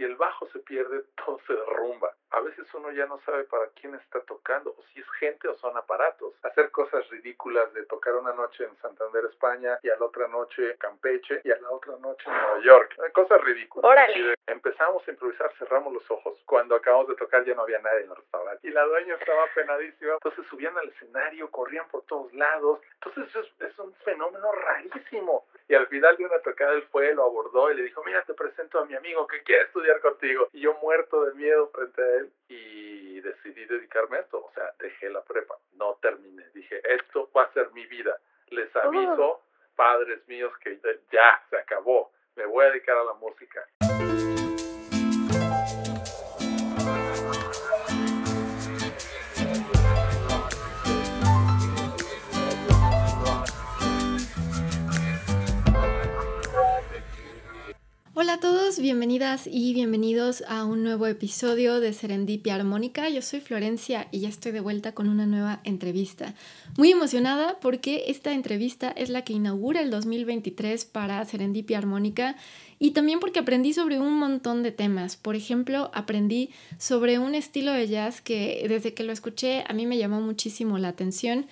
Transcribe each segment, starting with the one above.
si el bajo se pierde, todo se derrumba. A veces uno ya no sabe para quién está tocando, o si es gente o son aparatos. Hacer cosas ridículas de tocar una noche en Santander, España, y a la otra noche en Campeche, y a la otra noche en Nueva York. Cosas ridículas. Órale. empezamos a improvisar, cerramos los ojos. Cuando acabamos de tocar ya no había nadie en el restaurante. Y la dueña estaba penadísima. Entonces subían al escenario, corrían por todos lados. Entonces es, es un fenómeno rarísimo. Y al final de una tocada él fue, lo abordó y le dijo, mira, te presento a mi amigo que quiere estudiar contigo. Y yo muerto de miedo frente a él y decidí dedicarme a esto. O sea, dejé la prepa, no terminé. Dije, esto va a ser mi vida. Les aviso, padres míos, que ya se acabó. Me voy a dedicar a la música. Hola a todos, bienvenidas y bienvenidos a un nuevo episodio de Serendipia Armónica. Yo soy Florencia y ya estoy de vuelta con una nueva entrevista. Muy emocionada porque esta entrevista es la que inaugura el 2023 para Serendipia Armónica y también porque aprendí sobre un montón de temas. Por ejemplo, aprendí sobre un estilo de jazz que desde que lo escuché a mí me llamó muchísimo la atención.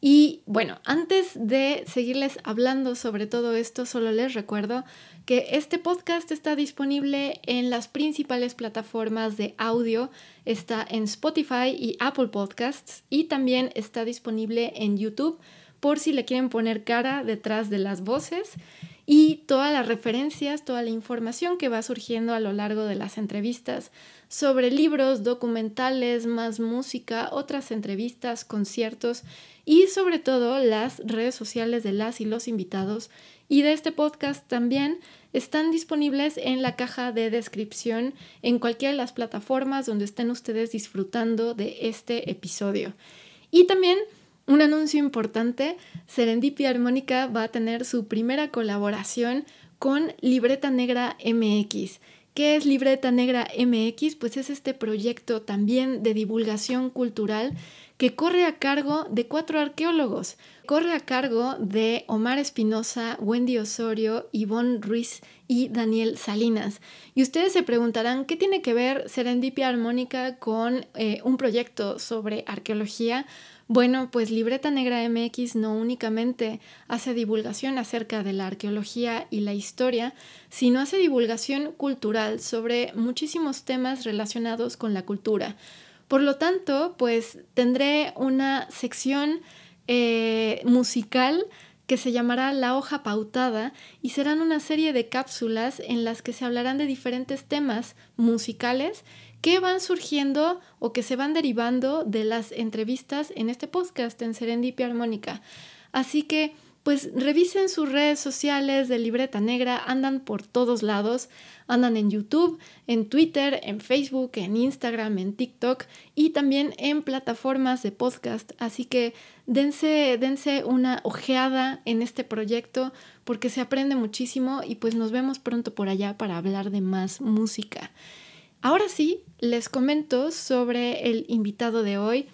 Y bueno, antes de seguirles hablando sobre todo esto, solo les recuerdo que este podcast está disponible en las principales plataformas de audio, está en Spotify y Apple Podcasts y también está disponible en YouTube por si le quieren poner cara detrás de las voces y todas las referencias, toda la información que va surgiendo a lo largo de las entrevistas sobre libros, documentales, más música, otras entrevistas, conciertos y sobre todo las redes sociales de las y los invitados y de este podcast también están disponibles en la caja de descripción en cualquiera de las plataformas donde estén ustedes disfrutando de este episodio. Y también un anuncio importante, Serendipia Armónica va a tener su primera colaboración con Libreta Negra MX. ¿Qué es Libreta Negra MX? Pues es este proyecto también de divulgación cultural que corre a cargo de cuatro arqueólogos. Corre a cargo de Omar Espinosa, Wendy Osorio, Yvonne Ruiz y Daniel Salinas. Y ustedes se preguntarán, ¿qué tiene que ver Serendipia Armónica con eh, un proyecto sobre arqueología? Bueno, pues Libreta Negra MX no únicamente hace divulgación acerca de la arqueología y la historia, sino hace divulgación cultural sobre muchísimos temas relacionados con la cultura. Por lo tanto, pues tendré una sección eh, musical que se llamará La hoja pautada y serán una serie de cápsulas en las que se hablarán de diferentes temas musicales que van surgiendo o que se van derivando de las entrevistas en este podcast en Serendipia Armónica. Así que pues revisen sus redes sociales de Libreta Negra, andan por todos lados, andan en YouTube, en Twitter, en Facebook, en Instagram, en TikTok y también en plataformas de podcast. Así que dense, dense una ojeada en este proyecto porque se aprende muchísimo y pues nos vemos pronto por allá para hablar de más música. Ahora sí, les comento sobre el invitado de hoy,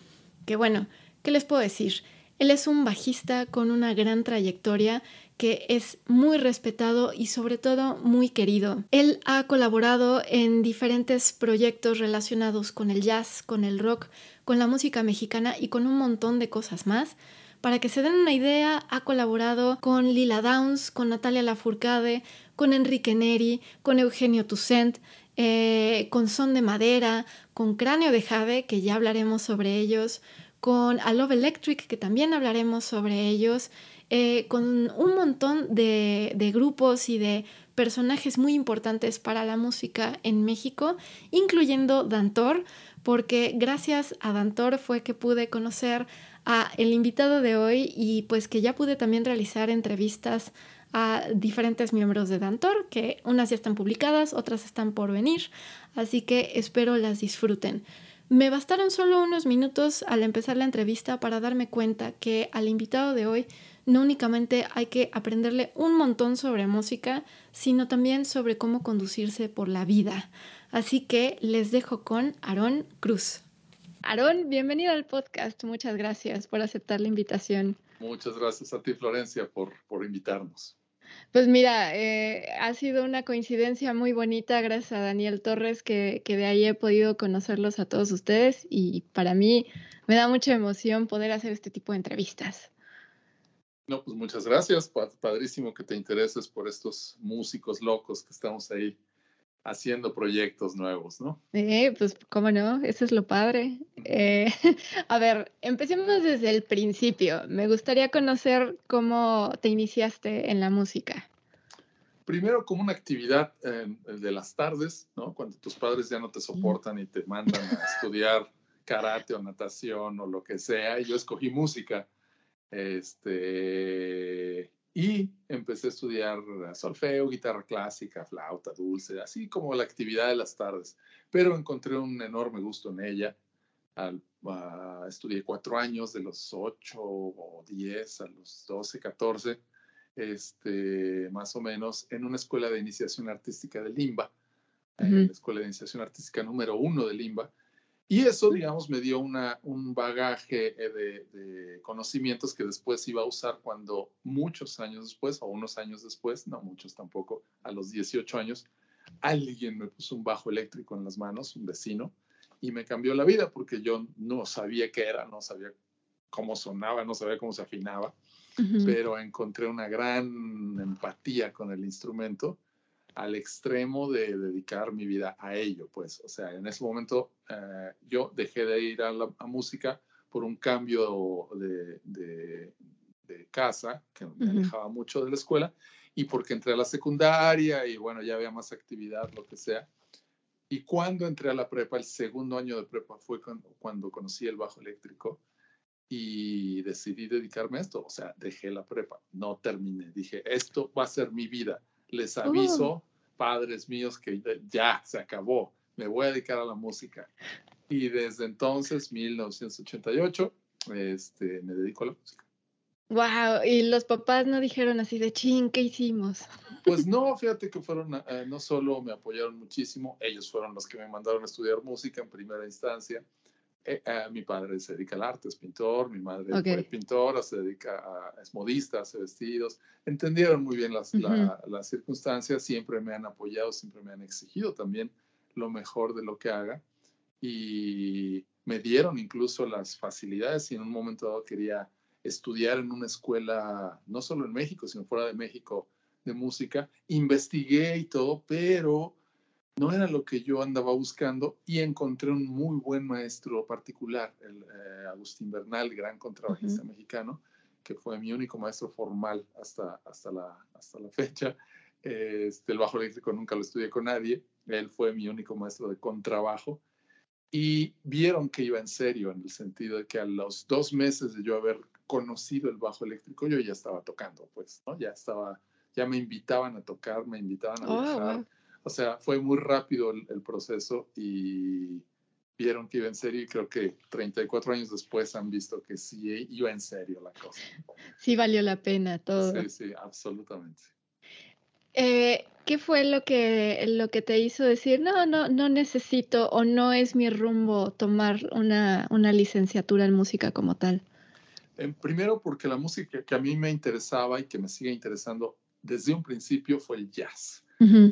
que bueno, ¿qué les puedo decir? Él es un bajista con una gran trayectoria que es muy respetado y sobre todo muy querido. Él ha colaborado en diferentes proyectos relacionados con el jazz, con el rock, con la música mexicana y con un montón de cosas más. Para que se den una idea, ha colaborado con Lila Downs, con Natalia Lafourcade, con Enrique Neri, con Eugenio Toussaint, eh, con Son de Madera, con Cráneo de Jade, que ya hablaremos sobre ellos, con A Love Electric, que también hablaremos sobre ellos, eh, con un montón de, de grupos y de personajes muy importantes para la música en México, incluyendo Dantor, porque gracias a Dantor fue que pude conocer a el invitado de hoy y pues que ya pude también realizar entrevistas a diferentes miembros de Dantor, que unas ya están publicadas, otras están por venir, así que espero las disfruten. Me bastaron solo unos minutos al empezar la entrevista para darme cuenta que al invitado de hoy no únicamente hay que aprenderle un montón sobre música, sino también sobre cómo conducirse por la vida. Así que les dejo con Aarón Cruz. Aarón, bienvenido al podcast. Muchas gracias por aceptar la invitación. Muchas gracias a ti, Florencia, por, por invitarnos. Pues mira, eh, ha sido una coincidencia muy bonita gracias a Daniel Torres que, que de ahí he podido conocerlos a todos ustedes y para mí me da mucha emoción poder hacer este tipo de entrevistas. No, pues muchas gracias, padrísimo que te intereses por estos músicos locos que estamos ahí haciendo proyectos nuevos, ¿no? Eh, pues cómo no, eso es lo padre. Eh, a ver, empecemos desde el principio. Me gustaría conocer cómo te iniciaste en la música. Primero como una actividad de las tardes, ¿no? Cuando tus padres ya no te soportan y te mandan a estudiar karate o natación o lo que sea, y yo escogí música. Este, y empecé a estudiar solfeo, guitarra clásica, flauta dulce, así como la actividad de las tardes. Pero encontré un enorme gusto en ella. Al, uh, estudié cuatro años, de los ocho o diez a los doce, catorce, este, más o menos, en una escuela de iniciación artística de Limba, en la escuela de iniciación artística número uno de Limba, y eso, digamos, me dio una, un bagaje eh, de, conocimientos que después iba a usar cuando muchos años después, o unos años después, no muchos tampoco, a los 18 años, alguien me puso un bajo eléctrico en las manos, un vecino, y me cambió la vida porque yo no sabía qué era, no sabía cómo sonaba, no sabía cómo se afinaba, pero encontré una gran empatía con el instrumento al extremo de dedicar mi vida a ello, pues, o sea, en ese momento eh, yo dejé de ir a la música por un cambio de, de, casa, que me alejaba mucho de la escuela, y porque entré a la secundaria y bueno, ya había más actividad, lo que sea. Y cuando entré a la prepa, el segundo año de prepa fue cuando, cuando conocí el bajo eléctrico y decidí dedicarme a esto. O sea, dejé la prepa, no terminé. Dije, esto va a ser mi vida les oh. aviso, padres míos, que ya se acabó, me voy a dedicar a la música. Y desde entonces, 1988, este, me dedico a la música. Wow, y los papás no dijeron así de ching, ¿qué hicimos? Pues no, fíjate que fueron, eh, no solo me apoyaron muchísimo, ellos fueron los que me mandaron a estudiar música en primera instancia, eh, eh, mi padre se dedica al arte, es pintor, mi madre es pintora, se dedica a, es modista, hace vestidos. Entendieron muy bien las, las circunstancias, siempre me han apoyado, siempre me han exigido también lo mejor de lo que haga y me dieron incluso las facilidades y en un momento dado quería estudiar en una escuela, no solo en México, sino fuera de México, de música. Investigué y todo, pero no era lo que yo andaba buscando y encontré un muy buen maestro particular, el eh, Agustín Bernal, gran contrabajista mexicano, que fue mi único maestro formal hasta, hasta, la, hasta la fecha. Este, el bajo eléctrico nunca lo estudié con nadie, él fue mi único maestro de contrabajo y vieron que iba en serio en el sentido de que a los dos meses de yo haber conocido el bajo eléctrico yo ya estaba tocando, pues, ¿no? Ya estaba, ya me invitaban a tocar, me invitaban a oh, viajar. O sea, fue muy rápido el, proceso y vieron que iba en serio y creo que 34 años después han visto que sí iba en serio la cosa. Sí valió la pena todo. Sí, sí, absolutamente. Eh, ¿Qué fue lo que, lo que te hizo decir, no, no, no necesito o no es mi rumbo tomar una, una licenciatura en música como tal? Eh, primero porque la música que a mí me interesaba y que me sigue interesando desde un principio fue el jazz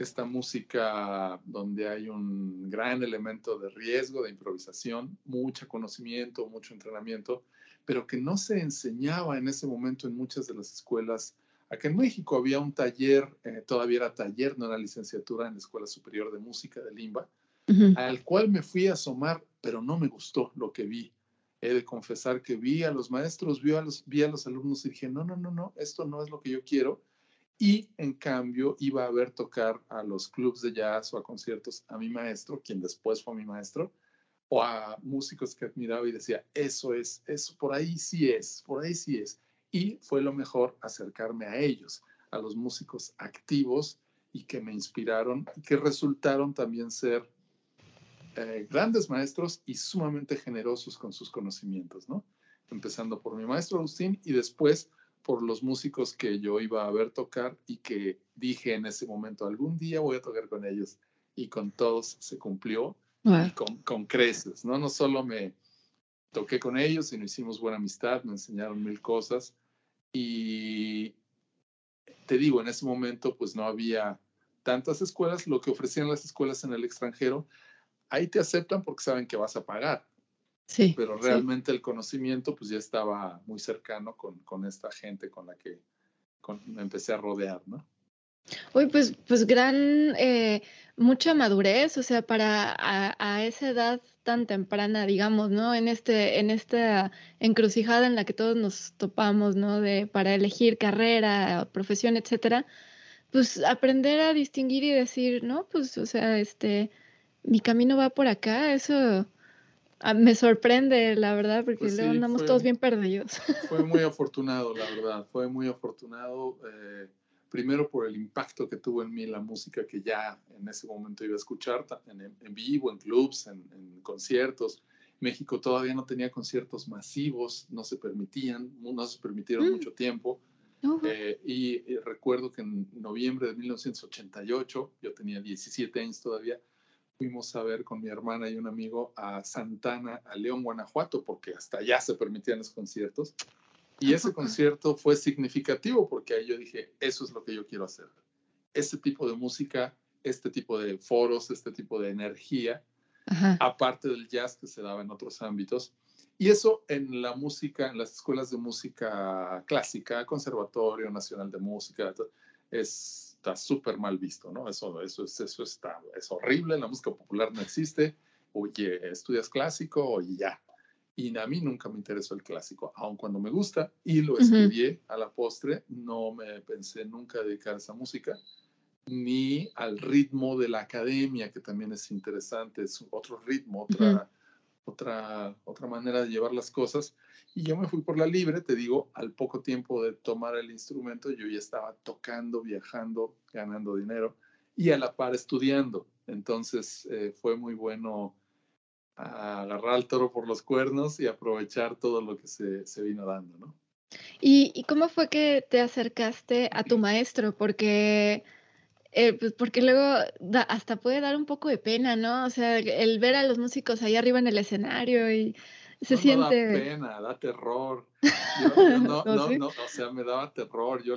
esta música donde hay un gran elemento de riesgo, de improvisación, mucho conocimiento, mucho entrenamiento, pero que no se enseñaba en ese momento en muchas de las escuelas. Aquí en México había un taller, eh, todavía era taller, no era licenciatura en la Escuela Superior de Música de Limba, al cual me fui a asomar, pero no me gustó lo que vi. He de confesar que vi a los maestros, vi a los, vi a los alumnos y dije, no, no, no, no, esto no es lo que yo quiero y en cambio iba a ver tocar a los clubs de jazz o a conciertos a mi maestro, quien después fue mi maestro, o a músicos que admiraba y decía, eso es, eso por ahí sí es, por ahí sí es. Y fue lo mejor acercarme a ellos, a los músicos activos y que me inspiraron y que resultaron también ser eh, grandes maestros y sumamente generosos con sus conocimientos, ¿no? Empezando por mi maestro Agustín y después por los músicos que yo iba a ver tocar y que dije en ese momento, algún día voy a tocar con ellos. Y con todos se cumplió y con, con, creces, ¿no? No solo me toqué con ellos, sino hicimos buena amistad, me enseñaron mil cosas. Y te digo, en ese momento pues no había tantas escuelas, lo que ofrecían las escuelas en el extranjero, ahí te aceptan porque saben que vas a pagar. Sí. Pero realmente el conocimiento pues ya estaba muy cercano con, con esta gente con la que me empecé a rodear, ¿no? Uy, pues, pues gran, eh, mucha madurez, o sea, para a, a, esa edad tan temprana, digamos, ¿no? En este, en esta encrucijada en la que todos nos topamos, ¿no? De para elegir carrera, profesión, etcétera, pues aprender a distinguir y decir, no, pues, o sea, este, mi camino va por acá, eso ah, me sorprende, la verdad, porque pues luego andamos todos bien perdidos. Fue muy afortunado, la verdad, fue muy afortunado. Eh, primero por el impacto que tuvo en mí la música que ya en ese momento iba a escuchar en, en vivo, en clubs, en, en, conciertos. México todavía no tenía conciertos masivos, no se permitían, no se permitieron mm. mucho tiempo. Eh, y, recuerdo que en noviembre de 1988, yo tenía 17 años todavía, fuimos a ver con mi hermana y un amigo a Santana, a León, Guanajuato, porque hasta allá se permitían los conciertos. Y ese concierto fue significativo porque ahí yo dije, eso es lo que yo quiero hacer. Este tipo de música, este tipo de foros, este tipo de energía, aparte del jazz que se daba en otros ámbitos. Y eso en la música, en las escuelas de música clásica, Conservatorio Nacional de Música, es, está súper mal visto, ¿no? Eso, eso, es, eso está, es horrible, la música popular no existe, oye, estudias clásico, oye, ya, y a mí nunca me interesó el clásico, aun cuando me gusta y lo estudié a la postre, no me pensé nunca dedicar a esa música, ni al ritmo de la academia, que también es interesante, es otro ritmo, otra, otra, otra manera de llevar las cosas. Y yo me fui por la libre, te digo, al poco tiempo de tomar el instrumento, yo ya estaba tocando, viajando, ganando dinero y a la par estudiando. Entonces eh, fue muy bueno agarrar al toro por los cuernos y aprovechar todo lo que se, se vino dando, ¿no? ¿Y, ¿Y, cómo fue que te acercaste a tu maestro? Porque, eh, pues porque luego hasta puede dar un poco de pena, ¿no? O sea, el ver a los músicos ahí arriba en el escenario y se siente... No da pena, da terror. no, no, no, o sea, me daba terror. Yo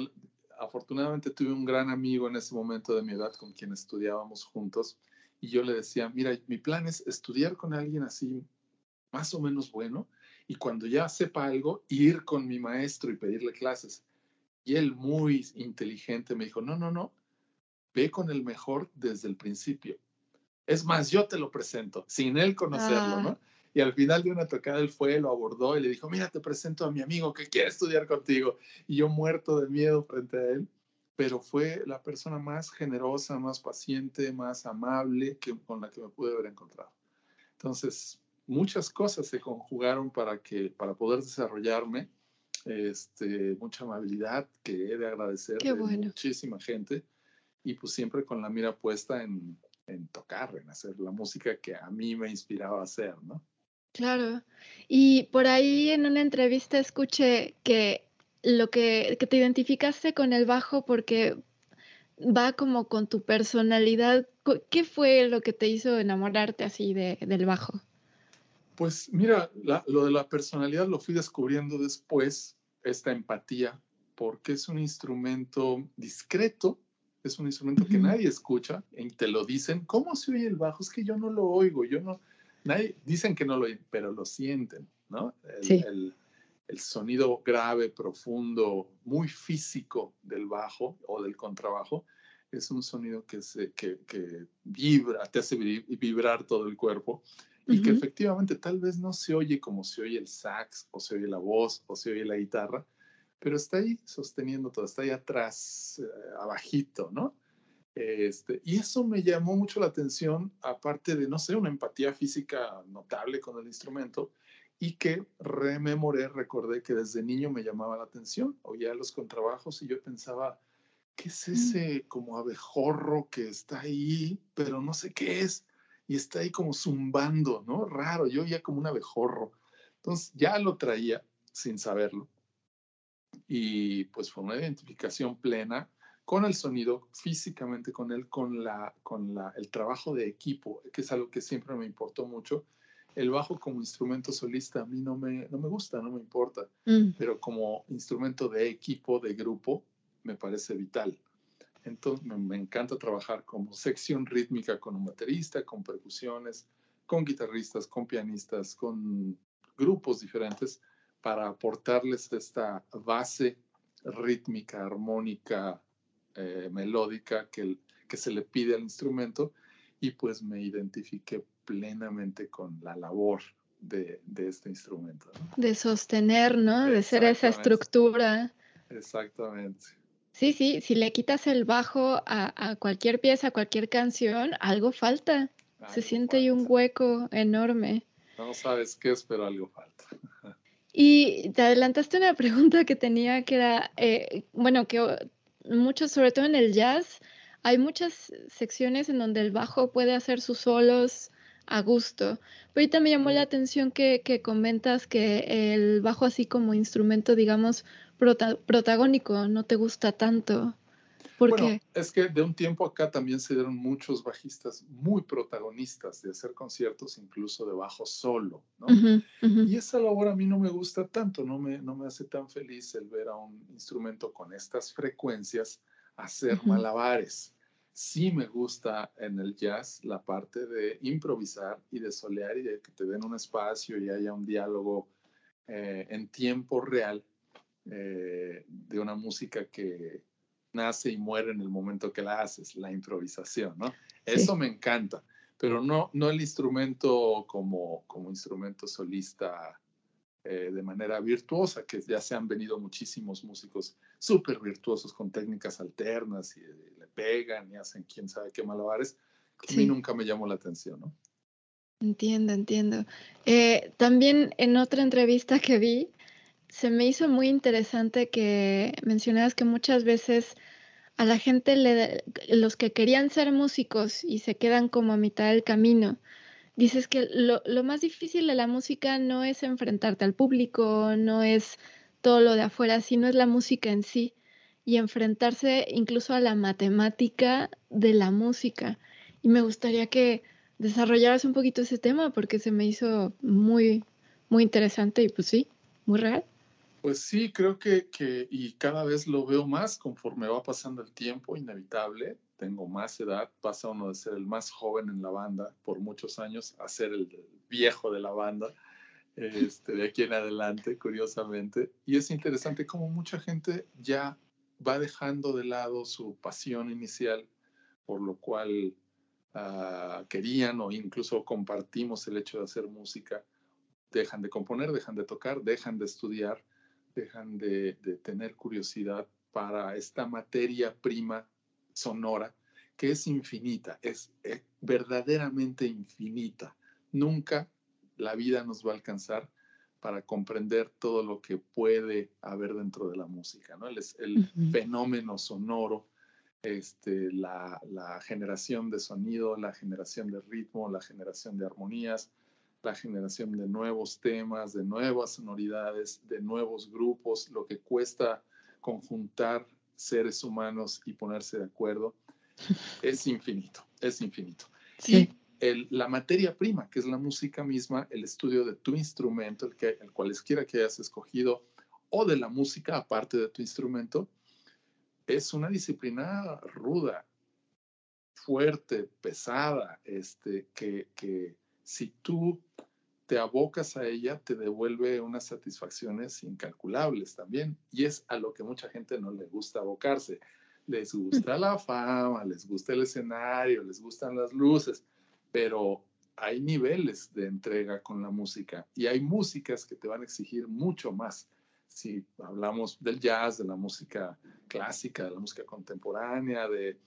afortunadamente tuve un gran amigo en ese momento de mi edad con quien estudiábamos juntos y yo le decía, mira, mi plan es estudiar con alguien así más o menos bueno y cuando ya sepa algo, ir con mi maestro y pedirle clases. Y él muy inteligente me dijo, no, no, no, ve con el mejor desde el principio. Es más, yo te lo presento, sin él conocerlo, ¿no? Ah. Y al final de una tocada él fue, lo abordó y le dijo, mira, te presento a mi amigo que quiere estudiar contigo. Y yo muerto de miedo frente a él pero fue la persona más generosa, más paciente, más amable que, con la que me pude haber encontrado. Entonces, muchas cosas se conjugaron para, que, para poder desarrollarme, este, mucha amabilidad que he de agradecer de muchísima gente y pues siempre con la mira puesta en, en tocar, en hacer la música que a mí me inspiraba a hacer, ¿no? Claro. Y por ahí en una entrevista escuché que lo que, que te identificaste con el bajo porque va como con tu personalidad. ¿Qué fue lo que te hizo enamorarte así de, del bajo? Pues mira, lo de la personalidad lo fui descubriendo después, esta empatía, porque es un instrumento discreto, es un instrumento que nadie escucha y te lo dicen. ¿Cómo se oye el bajo? Es que yo no lo oigo, yo no, nadie, dicen que no lo oyen, pero lo sienten, ¿no? sí el sonido grave, profundo, muy físico del bajo o del contrabajo, es un sonido que, se, que, que vibra, te hace vibrar todo el cuerpo y que efectivamente tal vez no se oye como se oye el sax o se oye la voz o se oye la guitarra, pero está ahí sosteniendo todo, está ahí atrás, eh, abajito, ¿no? Este, y eso me llamó mucho la atención, aparte de, no sé, una empatía física notable con el instrumento, y que rememoré, recordé que desde niño me llamaba la atención, oía los contrabajos y yo pensaba, ¿qué es mm. ese como abejorro que está ahí, pero no sé qué es? Y está ahí como zumbando, ¿no? Raro, yo oía como un abejorro. Entonces ya lo traía sin saberlo. Y pues fue una identificación plena con el sonido, físicamente con él, con, la, con la, el trabajo de equipo, que es algo que siempre me importó mucho el bajo como instrumento solista a mí no me, no me gusta, no me importa, mm. pero como instrumento de equipo, de grupo, me parece vital. Entonces me, encanta trabajar como sección rítmica con un baterista, con percusiones, con guitarristas, con pianistas, con grupos diferentes para aportarles esta base rítmica, armónica, eh, melódica que, que se le pide al instrumento y pues me identifiqué plenamente con la labor de, este instrumento. De sostener, ¿no? De ser esa estructura. Exactamente. Sí, sí, si le quitas el bajo a, cualquier pieza, a cualquier canción, algo falta. Se siente ahí un hueco enorme. No sabes qué es, pero algo falta. Y te adelantaste una pregunta que tenía que era, eh, bueno, que mucho, sobre todo en el jazz, hay muchas secciones en donde el bajo puede hacer sus solos a gusto. Pero ahorita me llamó la atención que, que comentas que el bajo así como instrumento, digamos, protagónico no te gusta tanto. ¿Por bueno, Es que de un tiempo acá también se dieron muchos bajistas muy protagonistas de hacer conciertos incluso de bajo solo, ¿no? Y esa labor a mí no me gusta tanto, no me, no me hace tan feliz el ver a un instrumento con estas frecuencias hacer malabares. Sí me gusta en el jazz la parte de improvisar y de solear y de que te den un espacio y haya un diálogo eh, en tiempo real eh, de una música que nace y muere en el momento que la haces, la improvisación, ¿no? Eso me encanta, pero no, no el instrumento como, como instrumento solista eh, de manera virtuosa, que ya se han venido muchísimos músicos súper virtuosos con técnicas alternas y le pegan y hacen quién sabe qué malabares. A mí nunca me llamó la atención, ¿no? Entiendo, entiendo. Eh, también en otra entrevista que vi, se me hizo muy interesante que mencionabas que muchas veces a la gente, le, los que querían ser músicos y se quedan como a mitad del camino, dices que lo, lo, más difícil de la música no es enfrentarte al público, no es todo lo de afuera, sino es la música en sí y enfrentarse incluso a la matemática de la música. Y me gustaría que desarrollaras un poquito ese tema porque se me hizo muy, muy interesante y pues sí, muy real. Pues sí, creo que, que, y cada vez lo veo más conforme va pasando el tiempo, inevitable. Tengo más edad, pasa uno de ser el más joven en la banda por muchos años a ser el viejo de la banda, este, de aquí en adelante, curiosamente. Y es interesante cómo mucha gente ya va dejando de lado su pasión inicial, por lo cual uh, querían o incluso compartimos el hecho de hacer música. Dejan de componer, dejan de tocar, dejan de estudiar dejan de, tener curiosidad para esta materia prima sonora que es infinita, es, verdaderamente infinita. Nunca la vida nos va a alcanzar para comprender todo lo que puede haber dentro de la música, ¿no? El, el fenómeno sonoro, este, la, la, generación de sonido, la generación de ritmo, la generación de armonías, la generación de nuevos temas, de nuevas sonoridades, de nuevos grupos, lo que cuesta conjuntar seres humanos y ponerse de acuerdo, es infinito, es infinito. Y el, la materia prima, que es la música misma, el estudio de tu instrumento, el, que, el cualesquiera que hayas escogido, o de la música aparte de tu instrumento, es una disciplina ruda, fuerte, pesada, este, que, que si tú te abocas a ella, te devuelve unas satisfacciones incalculables también. Y es a lo que mucha gente no le gusta abocarse. Les gusta la fama, les gusta el escenario, les gustan las luces, pero hay niveles de entrega con la música y hay músicas que te van a exigir mucho más. Si hablamos del jazz, de la música clásica, de la música contemporánea, de,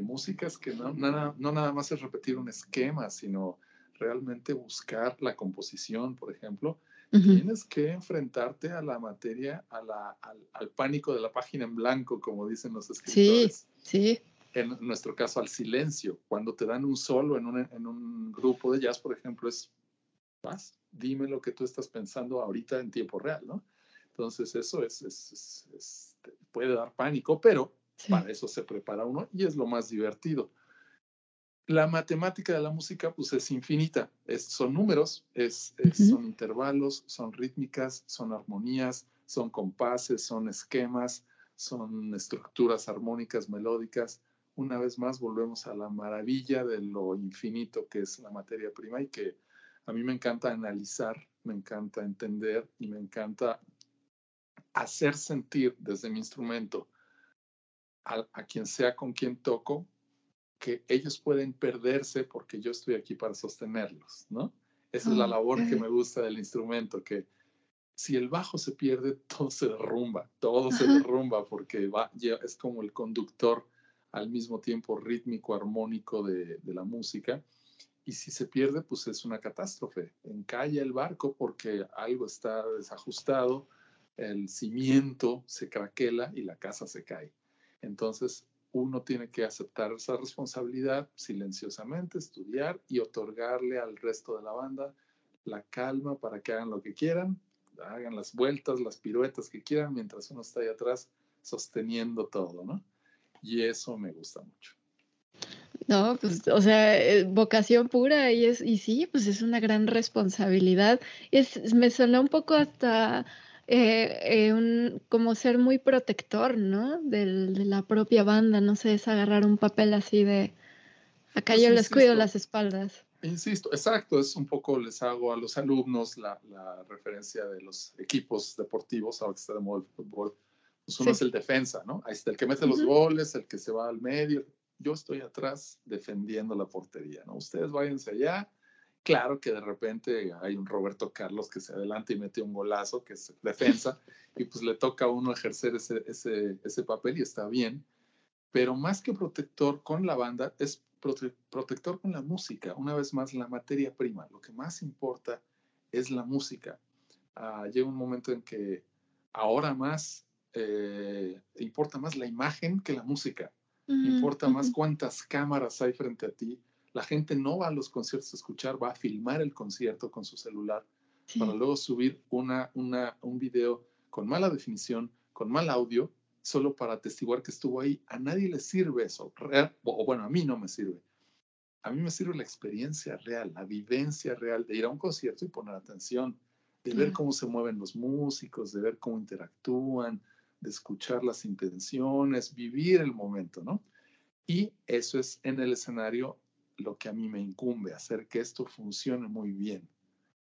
músicas que no nada, no nada más es repetir un esquema, sino realmente buscar la composición, por ejemplo, tienes que enfrentarte a la materia, a la, al, pánico de la página en blanco, como dicen los escritores. Sí, sí. En nuestro caso, al silencio. Cuando te dan un solo en un, en un grupo de jazz, por ejemplo, es, vas, dime lo que tú estás pensando ahorita en tiempo real, ¿no? Entonces, eso es, es, puede dar pánico, pero para eso se prepara uno y es lo más divertido la matemática de la música pues es infinita, es, son números, es, son intervalos, son rítmicas, son armonías, son compases, son esquemas, son estructuras armónicas, melódicas. Una vez más, volvemos a la maravilla de lo infinito que es la materia prima y que a mí me encanta analizar, me encanta entender y me encanta hacer sentir desde mi instrumento a, quien sea con quien toco que ellos pueden perderse porque yo estoy aquí para sostenerlos, ¿no? Esa es la labor que me gusta del instrumento, que si el bajo se pierde, todo se derrumba, todo se derrumba porque va, es como el conductor al mismo tiempo rítmico, armónico de, de, la música. Y si se pierde, pues es una catástrofe. Encalla el barco porque algo está desajustado, el cimiento se craquela y la casa se cae. Entonces, uno tiene que aceptar esa responsabilidad silenciosamente, estudiar y otorgarle al resto de la banda la calma para que hagan lo que quieran, hagan las vueltas, las piruetas que quieran, mientras uno está ahí atrás sosteniendo todo, ¿no? Y eso me gusta mucho. No, pues, o sea, eh, vocación pura y es, y sí, pues es una gran responsabilidad. Es, me sonó un poco hasta eh, eh, un, como ser muy protector, ¿no? Del, de la propia banda, no sé, es agarrar un papel así de, acá pues yo les cuido las espaldas. Insisto, exacto, es un poco, les hago a los alumnos la, la referencia de los equipos deportivos, ahora que está de moda el fútbol, pues uno es el defensa, ¿no? Ahí está el que mete los goles, el que se va al medio, yo estoy atrás defendiendo la portería, ¿no? Ustedes váyanse allá, Claro que de repente hay un Roberto Carlos que se adelanta y mete un golazo, que es defensa, y pues le toca a uno ejercer ese, ese, ese papel y está bien. Pero más que protector con la banda, es protector con la música. Una vez más, la materia prima. Lo que más importa es la música. Ah, llega un momento en que ahora más eh, importa más la imagen que la música. importa más cuántas cámaras hay frente a ti, la gente no va a los conciertos a escuchar, va a filmar el concierto con su celular para luego subir una, una, un video con mala definición, con mal audio, solo para atestiguar que estuvo ahí. A nadie le sirve eso, o bueno, a mí no me sirve. A mí me sirve la experiencia real, la vivencia real de ir a un concierto y poner atención, de ver cómo se mueven los músicos, de ver cómo interactúan, de escuchar las intenciones, vivir el momento, ¿no? Y eso es en el escenario lo que a mí me incumbe, hacer que esto funcione muy bien.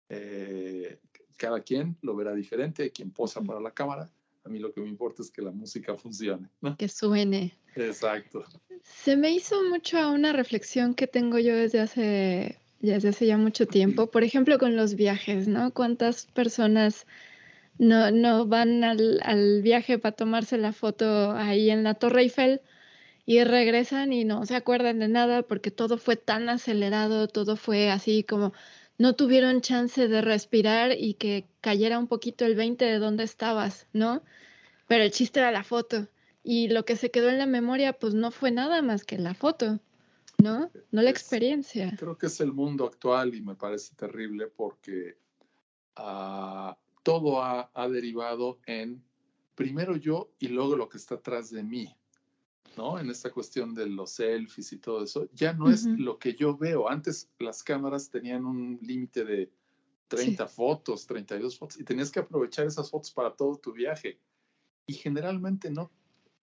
Eh, cada quien lo verá diferente, quien posa para la cámara. A mí lo que me importa es que la música funcione. Que suene. Exacto. Se me hizo mucho a una reflexión que tengo yo desde hace, desde hace ya mucho tiempo. Por ejemplo, con los viajes, ¿no? ¿Cuántas personas no, no van al, al viaje para tomarse la foto ahí en la Torre Eiffel? Y regresan y no se acuerdan de nada porque todo fue tan acelerado, todo fue así como no tuvieron chance de respirar y que cayera un poquito el 20 de dónde estabas, ¿no? Pero el chiste era la foto y lo que se quedó en la memoria pues no fue nada más que la foto, ¿no? No la experiencia. Creo que es el mundo actual y me parece terrible porque ah, todo ha, ha derivado en primero yo y luego lo que está atrás de mí. ¿No? En esta cuestión de los selfies y todo eso, ya no es lo que yo veo. Antes las cámaras tenían un límite de 30 fotos, 32 fotos, y tenías que aprovechar esas fotos para todo tu viaje. Y generalmente no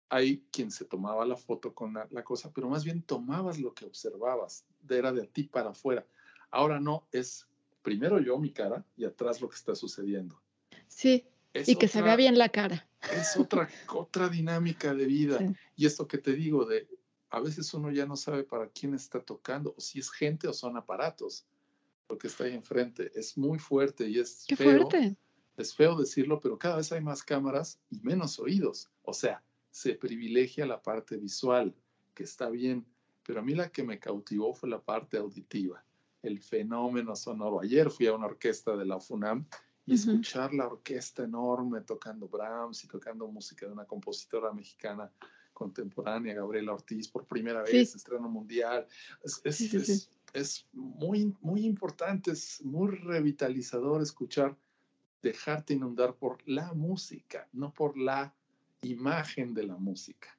hay quien se tomaba la foto con la, cosa, pero más bien tomabas lo que observabas, era de ti para afuera. Ahora no, es primero yo mi cara y atrás lo que está sucediendo. Sí, y que se vea bien la cara. Es otra, otra dinámica de vida. Y esto que te digo, de a veces uno ya no sabe para quién está tocando, o si es gente o son aparatos, lo que está ahí enfrente. Es muy fuerte y es Qué Fuerte. Es feo decirlo, pero cada vez hay más cámaras y menos oídos. O sea, se privilegia la parte visual, que está bien, pero a mí la que me cautivó fue la parte auditiva, el fenómeno sonoro. Ayer fui a una orquesta de la FUNAM y escuchar la orquesta enorme tocando Brahms y tocando música de una compositora mexicana contemporánea, Gabriela Ortiz, por primera vez, estreno mundial. Es, es, es, muy, muy importante, es muy revitalizador escuchar, dejarte inundar por la música, no por la imagen de la música.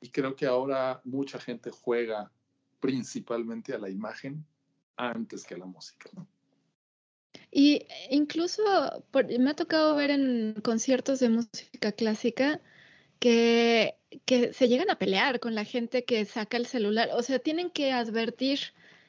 Y creo que ahora mucha gente juega principalmente a la imagen antes que a la música. ¿no? Y incluso me ha tocado ver en conciertos de música clásica que, que se llegan a pelear con la gente que saca el celular. O sea, tienen que advertir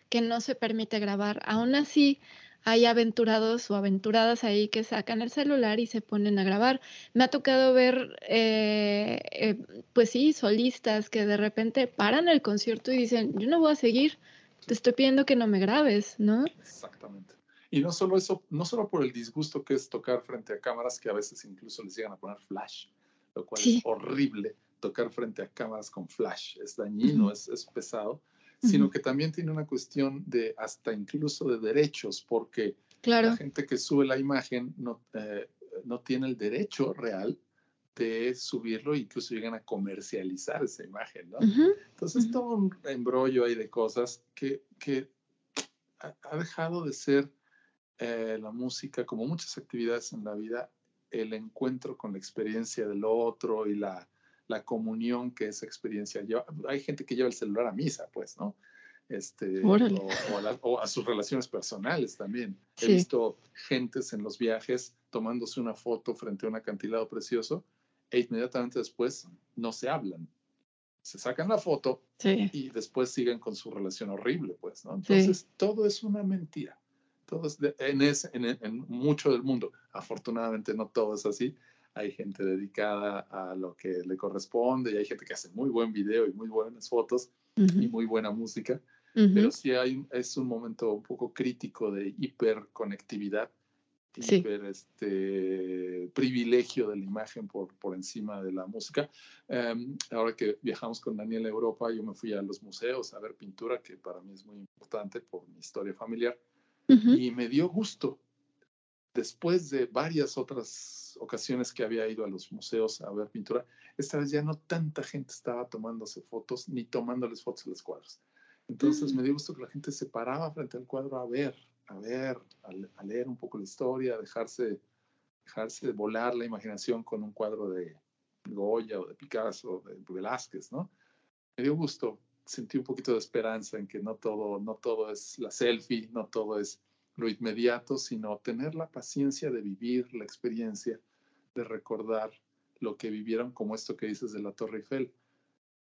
que no se permite grabar. Aún así, hay aventurados o aventuradas ahí que sacan el celular y se ponen a grabar. Me ha tocado ver, eh, eh, pues sí, solistas que de repente paran el concierto y dicen, yo no voy a seguir, te estoy pidiendo que no me grabes, ¿no? Exactamente. Y no solo eso, no solo por el disgusto que es tocar frente a cámaras, que a veces incluso les llegan a poner flash, lo cual es horrible tocar frente a cámaras con flash, es dañino, es, es pesado sino que también tiene una cuestión de hasta incluso de derechos, porque la gente que sube la imagen no, eh, no tiene el derecho real de subirlo, incluso llegan a comercializar esa imagen, ¿no? Entonces, todo un embrollo ahí de cosas que, que ha, dejado de ser eh, la música, como muchas actividades en la vida, el encuentro con la experiencia del otro y la, la comunión que esa experiencia lleva. Hay gente que lleva el celular a misa, pues, ¿no? Este, o, a sus relaciones personales también. He visto gentes en los viajes tomándose una foto frente a un acantilado precioso e inmediatamente después no se hablan. Se sacan la foto y después siguen con su relación horrible, pues, ¿no? Entonces, todo es una mentira. Todo es en, ese, en, en mucho del mundo. Afortunadamente no todo es así, hay gente dedicada a lo que le corresponde y hay gente que hace muy buen video y muy buenas fotos y muy buena música, pero sí hay, es un momento un poco crítico de hiperconectividad, hiper este, privilegio de la imagen por, por encima de la música. Em, ahora que viajamos con Daniel a Europa, yo me fui a los museos a ver pintura, que para mí es muy importante por mi historia familiar, y me dio gusto después de varias otras ocasiones que había ido a los museos a ver pintura, esta vez ya no tanta gente estaba tomándose fotos ni tomándoles fotos a los cuadros. Entonces me dio gusto que la gente se paraba frente al cuadro a ver, a ver, a, leer un poco la historia, a dejarse, dejarse volar la imaginación con un cuadro de Goya o de Picasso, de Velázquez, ¿no? Me dio gusto, sentí un poquito de esperanza en que no todo, no todo es la selfie, no todo es lo inmediato, sino tener la paciencia de vivir la experiencia, de recordar lo que vivieron, como esto que dices de la Torre Eiffel.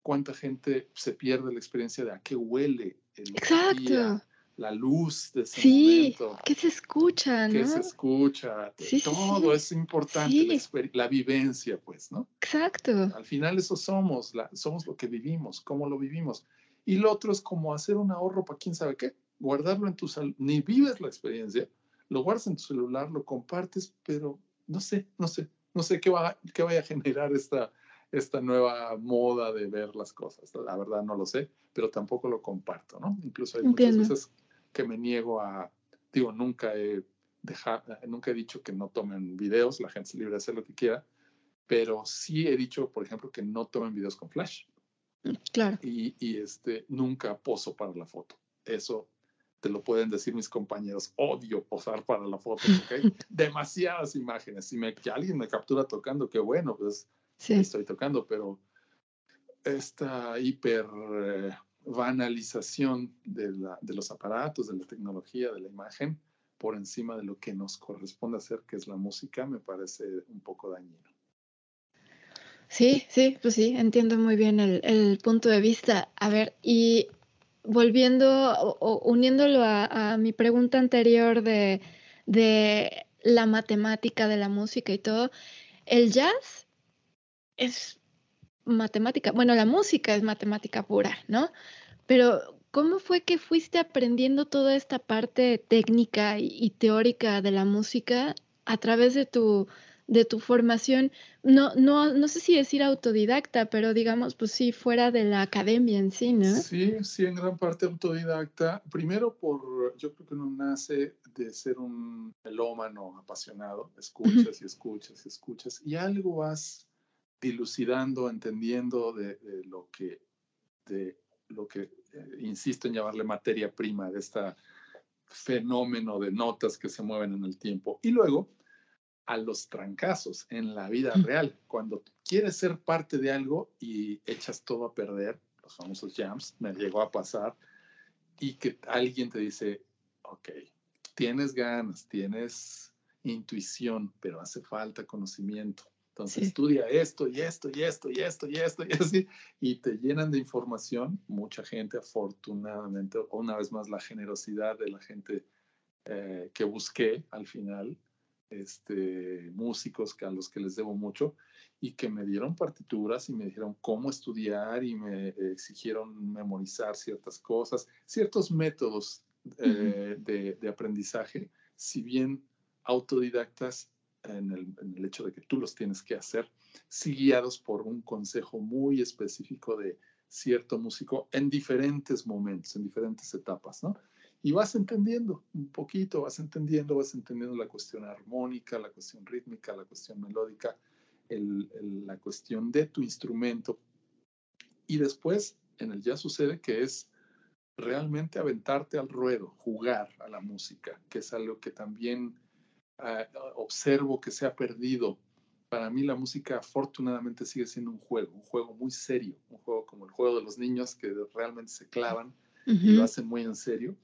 ¿Cuánta gente se pierde la experiencia de a qué huele el Exacto. La luz de ese sí, que se escucha, ¿no? Que se escucha, todo es importante, la, la, vivencia, pues, ¿no? Exacto. Al final eso somos, la, somos lo que vivimos, cómo lo vivimos. Y lo otro es como hacer un ahorro para quién sabe qué guardarlo en tu ni vives la experiencia, lo guardas en tu celular, lo compartes, pero no sé, no sé, no sé qué, va, qué vaya a generar esta, esta nueva moda de ver las cosas. La verdad no lo sé, pero tampoco lo comparto, ¿no? Incluso hay muchas veces que me niego a, digo, nunca he, dejado, nunca he dicho que no tomen videos, la gente es libre de hacer lo que quiera, pero sí he dicho, por ejemplo, que no tomen videos con flash. Claro. Y, y este, nunca poso para la foto. Eso te lo pueden decir mis compañeros, odio posar para la foto, ¿ok? Demasiadas imágenes. Si me, que alguien me captura tocando, qué bueno, pues estoy tocando, pero esta hiper eh, banalización de, la, de los aparatos, de la tecnología, de la imagen, por encima de lo que nos corresponde hacer, que es la música, me parece un poco dañino. Sí, sí, pues sí, entiendo muy bien el, el punto de vista. A ver, y volviendo o, uniéndolo a, mi pregunta anterior de, de la matemática de la música y todo, el jazz es matemática, bueno, la música es matemática pura, ¿no? Pero ¿cómo fue que fuiste aprendiendo toda esta parte técnica y teórica de la música a través de tu de tu formación, no, no, no sé si decir autodidacta, pero digamos, pues sí, fuera de la academia en sí, ¿no? Sí, sí, en gran parte autodidacta. Primero por, yo creo que uno nace de ser un melómano apasionado, escuchas y escuchas y escuchas, y algo vas dilucidando, entendiendo de, lo que, de lo que eh, insisto en llamarle materia prima, de este fenómeno de notas que se mueven en el tiempo. Y luego a los trancazos en la vida real. Cuando quieres ser parte de algo y echas todo a perder, los famosos jams, me llegó a pasar, y que alguien te dice, ok, tienes ganas, tienes intuición, pero hace falta conocimiento. Entonces estudia esto y esto y esto y esto y esto y así, y te llenan de información. Mucha gente, afortunadamente, una vez más, la generosidad de la gente eh, que busqué al final, este, músicos que a los que les debo mucho, y que me dieron partituras y me dijeron cómo estudiar y me exigieron memorizar ciertas cosas, ciertos métodos eh, de, de aprendizaje, si bien autodidactas en el, hecho de que tú los tienes que hacer, sí guiados por un consejo muy específico de cierto músico en diferentes momentos, en diferentes etapas, ¿no? Y vas entendiendo un poquito, vas entendiendo, vas entendiendo la cuestión armónica, la cuestión rítmica, la cuestión melódica, la cuestión de tu instrumento. Y después en el ya sucede que es realmente aventarte al ruedo, jugar a la música, que es algo que también Ah, observo que se ha perdido. Para mí la música afortunadamente sigue siendo un juego, un juego muy serio, un juego como el juego de los niños que realmente se clavan y lo hacen muy en serio.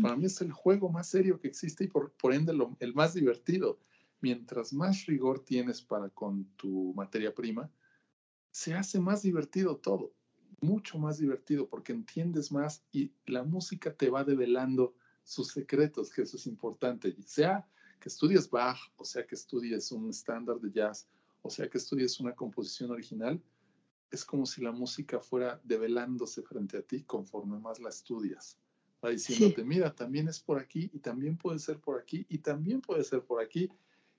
Para mí es el juego más serio que existe y por, por ende el más divertido. Mientras más rigor tienes para con tu materia prima, se hace más divertido todo, mucho más divertido porque entiendes más y la música te va develando sus secretos, que eso es importante. Sea que estudies Bach, o sea que estudies un estándar de jazz, o sea que estudies una composición original, es como si la música fuera develándose frente a ti conforme más la estudias. Va diciéndote, mira, también es por aquí y también puede ser por aquí y también puede ser por aquí.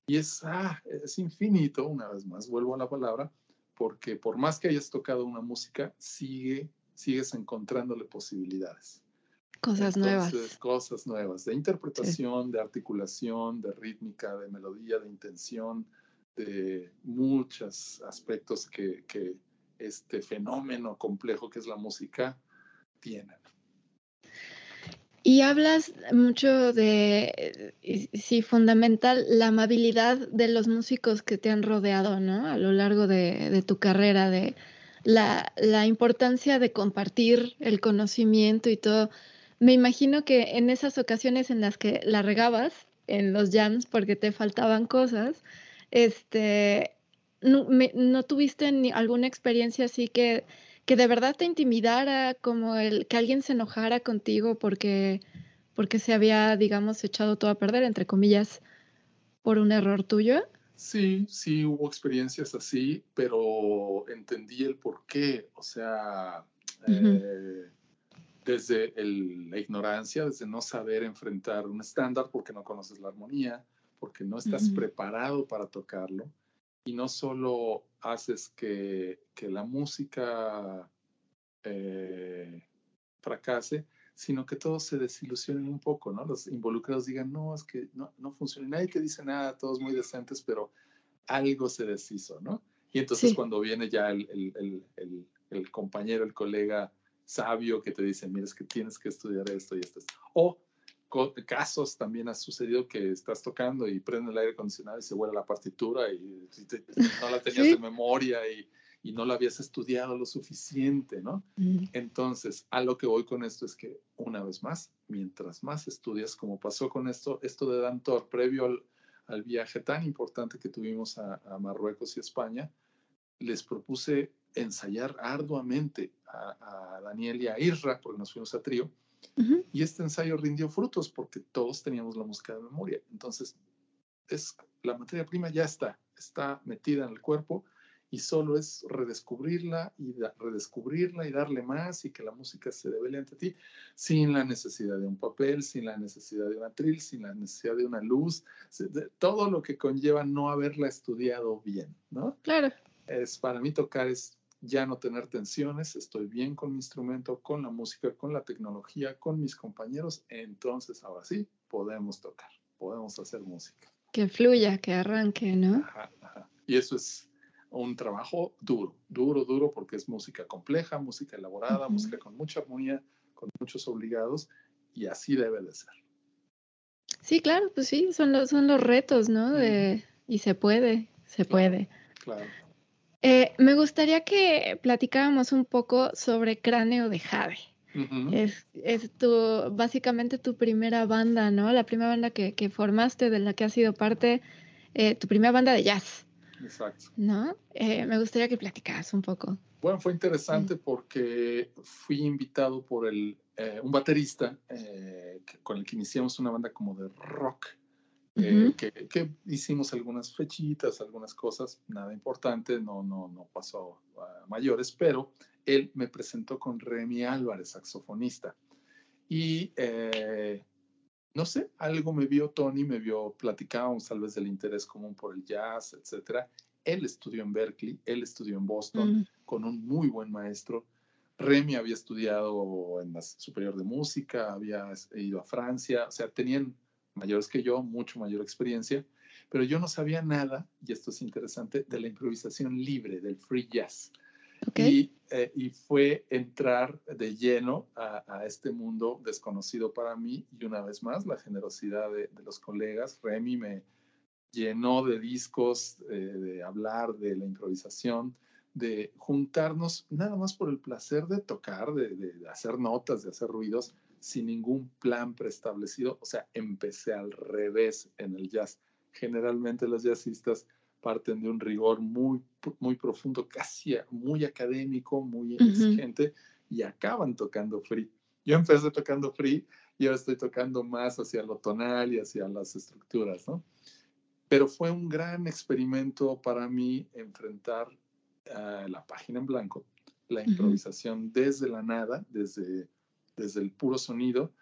Y es, ah, es infinito, una vez más, vuelvo a la palabra, porque por más que hayas tocado una música, sigue, sigues encontrándole posibilidades. Cosas nuevas. Cosas nuevas, de interpretación, de articulación, de rítmica, de melodía, de intención, de muchos aspectos que, que este fenómeno complejo que es la música tiene. Y hablas mucho de, sí, fundamental, la amabilidad de los músicos que te han rodeado, ¿no? A lo largo de, de tu carrera, de la, la, importancia de compartir el conocimiento y todo me imagino que en esas ocasiones en las que la regabas en los jams porque te faltaban cosas, este, no, tuviste ni alguna experiencia así que, que de verdad te intimidara, como el que alguien se enojara contigo porque, porque se había, digamos, echado todo a perder, entre comillas, por un error tuyo? Sí, sí, hubo experiencias así, pero entendí el por qué. O sea, desde la ignorancia, desde no saber enfrentar un estándar porque no conoces la armonía, porque no estás preparado para tocarlo y no solo haces que, que la música eh, fracase, sino que todos se desilusionen un poco, ¿no? Los involucrados digan, no, es que no, no funciona, nadie te dice nada, todos muy decentes, pero algo se deshizo, ¿no? Y entonces cuando viene ya el, el, el, el compañero, el colega, sabio que te dice, mira, es que tienes que estudiar esto y esto. O casos también ha sucedido que estás tocando y prende el aire acondicionado y se vuela la partitura y, no la tenías de memoria y, y, no la habías estudiado lo suficiente, ¿no? Mm. Entonces, a lo que voy con esto es que, una vez más, mientras más estudias, como pasó con esto, esto de Dantor, previo al, al viaje tan importante que tuvimos a, a Marruecos y España, les propuse ensayar arduamente a, Daniel y a Isra, porque nos fuimos a trío, y este ensayo rindió frutos porque todos teníamos la música de memoria. Entonces, es, la materia prima ya está, está metida en el cuerpo y solo es redescubrirla y redescubrirla y darle más y que la música se devele ante ti sin la necesidad de un papel, sin la necesidad de un atril, sin la necesidad de una luz, todo lo que conlleva no haberla estudiado bien, ¿no? Claro. Es para mí tocar es ya no tener tensiones, estoy bien con mi instrumento, con la música, con la tecnología, con mis compañeros, entonces ahora sí podemos tocar, podemos hacer música. Que fluya, que arranque, ¿no? Y eso es un trabajo duro, duro, duro, porque es música compleja, música elaborada, música con mucha armonía, con muchos obligados, y así debe de ser. Sí, claro, pues sí, son los, son los retos, ¿no? De, y se puede, se puede. Claro. Eh, me gustaría que platicáramos un poco sobre Cráneo de Jade. es, es, tu, básicamente tu primera banda, ¿no? La primera banda que, que, formaste, de la que has sido parte, eh, tu primera banda de jazz. exacto. ¿No? Eh, me gustaría que platicaras un poco. Bueno, fue interesante porque fui invitado por el, eh, un baterista con el que iniciamos una banda como de rock, que, hicimos algunas fechitas, algunas cosas, nada importante, no, no, no pasó a mayores, pero él me presentó con Remy Álvarez, saxofonista. Y no sé, algo me vio Tony, me vio, platicábamos tal vez del interés común por el jazz, etcétera. Él estudió en Berkeley, él estudió en Boston mm. con un muy buen maestro. Remy había estudiado en la superior de música, había ido a Francia, o sea, tenían mayores que yo, mucho mayor experiencia, pero yo no sabía nada, y esto es interesante, de la improvisación libre, del free jazz. Y, eh, y, fue entrar de lleno a, este mundo desconocido para mí y una vez más la generosidad de, los colegas. Remy me llenó de discos, eh, de hablar de la improvisación, de juntarnos nada más por el placer de tocar, de, de hacer notas, de hacer ruidos, sin ningún plan preestablecido. O sea, empecé al revés en el jazz. Generalmente los jazzistas parten de un rigor muy, muy profundo, casi muy académico, muy exigente, y acaban tocando free. Yo empecé tocando free y ahora estoy tocando más hacia lo tonal y hacia las estructuras, ¿no? Pero fue un gran experimento para mí enfrentar la página en blanco, la improvisación desde la nada, desde, desde el puro sonido,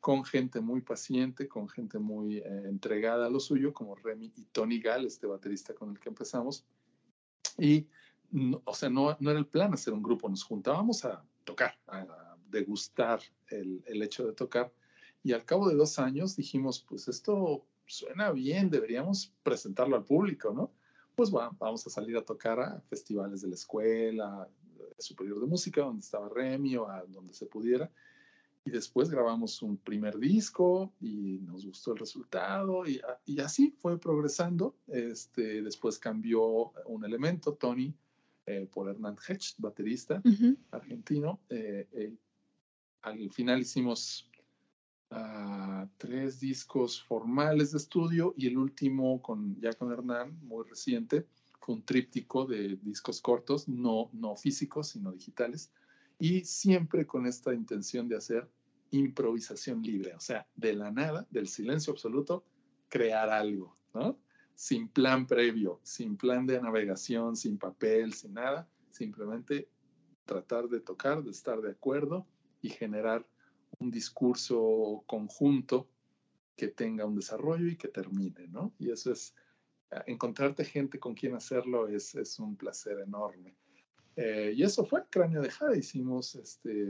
con gente muy paciente, con gente muy eh, entregada a lo suyo, como Remy y Tony Gall, este baterista con el que empezamos. Y, o sea, no, no era el plan hacer un grupo, nos juntábamos a tocar, a, degustar el, el, hecho de tocar. Y al cabo de dos años dijimos, pues esto suena bien, deberíamos presentarlo al público, ¿no? Pues vamos a salir a tocar a festivales de la escuela, superior de música, donde estaba Remy o a donde se pudiera y después grabamos un primer disco y nos gustó el resultado y, y así fue progresando. Este, después cambió un elemento, Tony, eh, por Hernán Hedge, baterista argentino. Eh, eh, al final hicimos ah, tres discos formales de estudio y el último con, ya con Hernán, muy reciente, fue un tríptico de discos cortos, no, no físicos, sino digitales y siempre con esta intención de hacer improvisación libre, o sea, de la nada, del silencio absoluto, crear algo, ¿no? Sin plan previo, sin plan de navegación, sin papel, sin nada, simplemente tratar de tocar, de estar de acuerdo y generar un discurso conjunto que tenga un desarrollo y que termine, ¿no? Y eso es, encontrarte gente con quien hacerlo es, es un placer enorme. Eh, y eso fue Cráneo de Jade. Hicimos, este,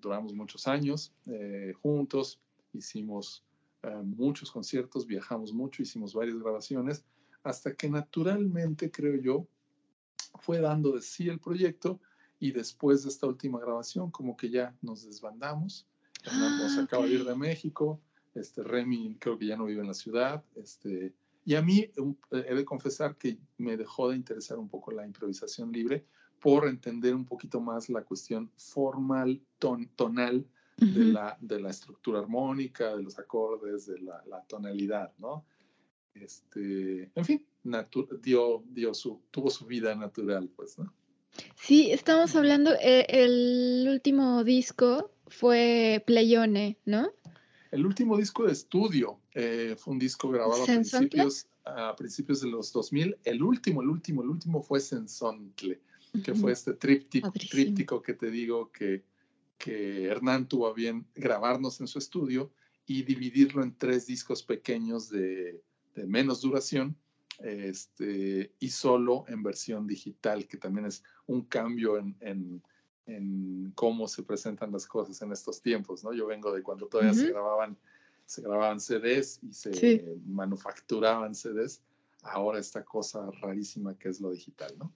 duramos muchos años eh, juntos, hicimos eh, muchos conciertos, viajamos mucho, hicimos varias grabaciones, hasta que naturalmente, creo yo, fue dando de sí el proyecto y después de esta última grabación, como que ya nos desbandamos. nos ah, acaba de ir de México, este, Remy creo que ya no vive en la ciudad, este, y a mí he de confesar que me dejó de interesar un poco la improvisación libre, por entender un poquito más la cuestión formal, tonal de, la, de la estructura armónica, de los acordes, de la, tonalidad, ¿no? Este, en fin, dio, dio su, tuvo su vida natural, pues, ¿no? Sí, estamos hablando, eh, el último disco fue Playone, ¿no? El último disco de estudio eh, fue un disco grabado a principios, a principios de los 2000. El último, el último, el último fue Sensontle que fue este tríptico, tríptico que te digo que, que Hernán tuvo bien grabarnos en su estudio y dividirlo en tres discos pequeños de, de menos duración este, y solo en versión digital, que también es un cambio en, en, en, cómo se presentan las cosas en estos tiempos, ¿no? Yo vengo de cuando todavía se grababan se grababan CDs y se manufacturaban CDs, ahora esta cosa rarísima que es lo digital, ¿no?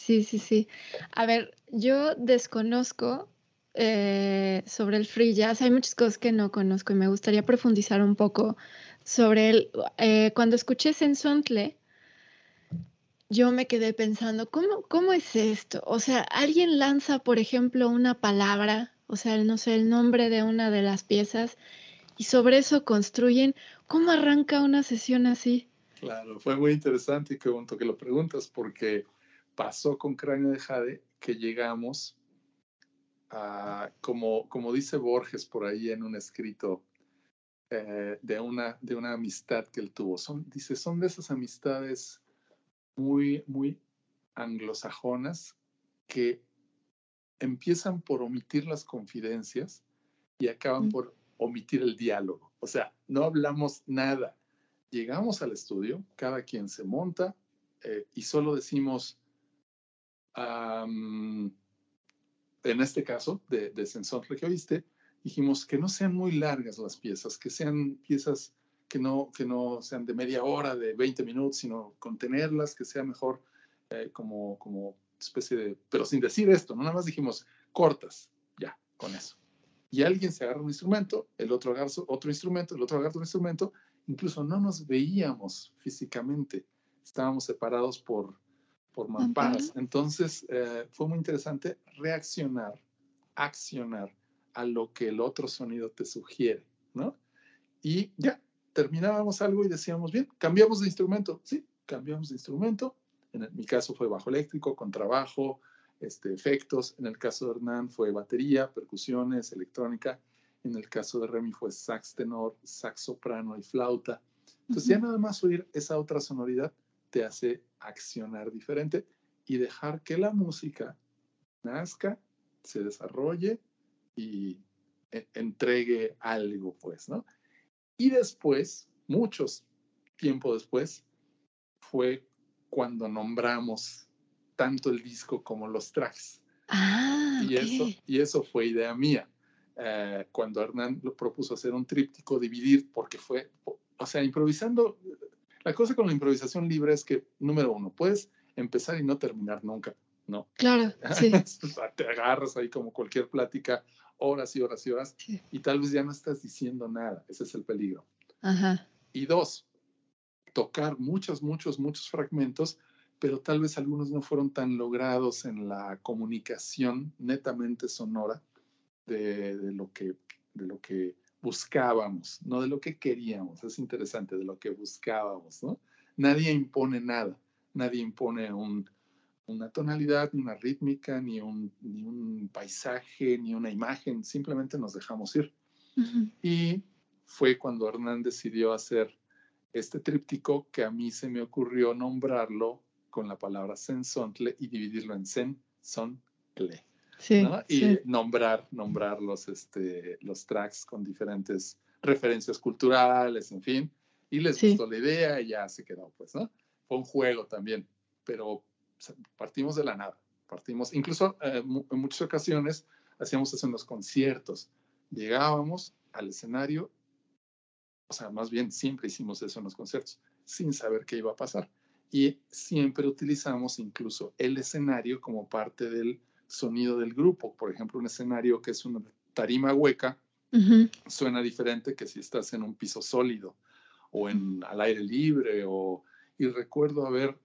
Sí, sí, sí. A ver, yo desconozco eh, sobre el free jazz. Hay muchas cosas que no conozco y me gustaría profundizar un poco sobre él. Eh, cuando escuché Sensontle, yo me quedé pensando, ¿cómo, ¿cómo es esto? O sea, alguien lanza, por ejemplo, una palabra, o sea, no sé, el nombre de una de las piezas, y sobre eso construyen. ¿Cómo arranca una sesión así? Claro, fue muy interesante y qué que lo preguntas porque pasó con Cráneo de Jade que llegamos a, como, como dice Borges por ahí en un escrito eh, de, una, de una amistad que él tuvo. Son, dice, son de esas amistades muy, muy anglosajonas que empiezan por omitir las confidencias y acaban mm. por omitir el diálogo. O sea, no hablamos nada. Llegamos al estudio, cada quien se monta eh, y solo decimos, en este caso de, de que oíste, dijimos que no sean muy largas las piezas, que sean piezas que no, que no sean de media hora, de 20 minutos, sino contenerlas, que sea mejor eh, como, como especie de, pero sin decir esto, no nada más dijimos cortas, ya, con eso. Y alguien se agarra un instrumento, el otro agarra otro instrumento, el otro agarra otro instrumento, incluso no nos veíamos físicamente, estábamos separados por, por mamparas. Entonces eh, fue muy interesante reaccionar, accionar a lo que el otro sonido te sugiere, ¿no? Y ya, terminábamos algo y decíamos, bien, cambiamos de instrumento, sí, cambiamos de instrumento. En mi caso fue bajo eléctrico, contrabajo, este, efectos. En el caso de Hernán fue batería, percusiones, electrónica. En el caso de Remy fue sax tenor, sax soprano y flauta. Entonces ya nada más oír esa otra sonoridad te hace accionar diferente y dejar que la música nazca, se desarrolle y e, entregue algo, pues, ¿no? Y después, muchos tiempo después, fue cuando nombramos tanto el disco como los tracks. Ah, y, eso, y eso fue idea mía. Eh, cuando Hernán lo propuso hacer un tríptico, dividir, porque fue, o sea, improvisando, la cosa con la improvisación libre es que, número uno, puedes empezar y no terminar nunca, ¿no? Claro, sí. Te agarras ahí como cualquier plática horas y horas y horas y tal vez ya no estás diciendo nada. Ese es el peligro. Ajá. Y dos, tocar muchos, muchos, muchos fragmentos, pero tal vez algunos no fueron tan logrados en la comunicación netamente sonora de, de, lo, que, de lo que buscábamos, no de lo que queríamos. Es interesante, de lo que buscábamos, ¿no? Nadie impone nada, nadie impone un, una tonalidad, ni una rítmica, ni un, ni un paisaje, ni una imagen, simplemente nos dejamos ir. Y fue cuando Hernán decidió hacer este tríptico que a mí se me ocurrió nombrarlo con la palabra sensontle y dividirlo en sen, son, cle. y nombrar, nombrar los, este, los tracks con diferentes referencias culturales, en fin. Y les gustó la idea y ya se quedó, pues, ¿no? Fue un juego también, pero partimos de la nada, partimos, incluso eh, en muchas ocasiones hacíamos eso en los conciertos, llegábamos al escenario, o sea, más bien siempre hicimos eso en los conciertos, sin saber qué iba a pasar. Y siempre utilizamos incluso el escenario como parte del sonido del grupo. Por ejemplo, un escenario que es una tarima hueca suena diferente que si estás en un piso sólido o en, al aire libre. O, y recuerdo haber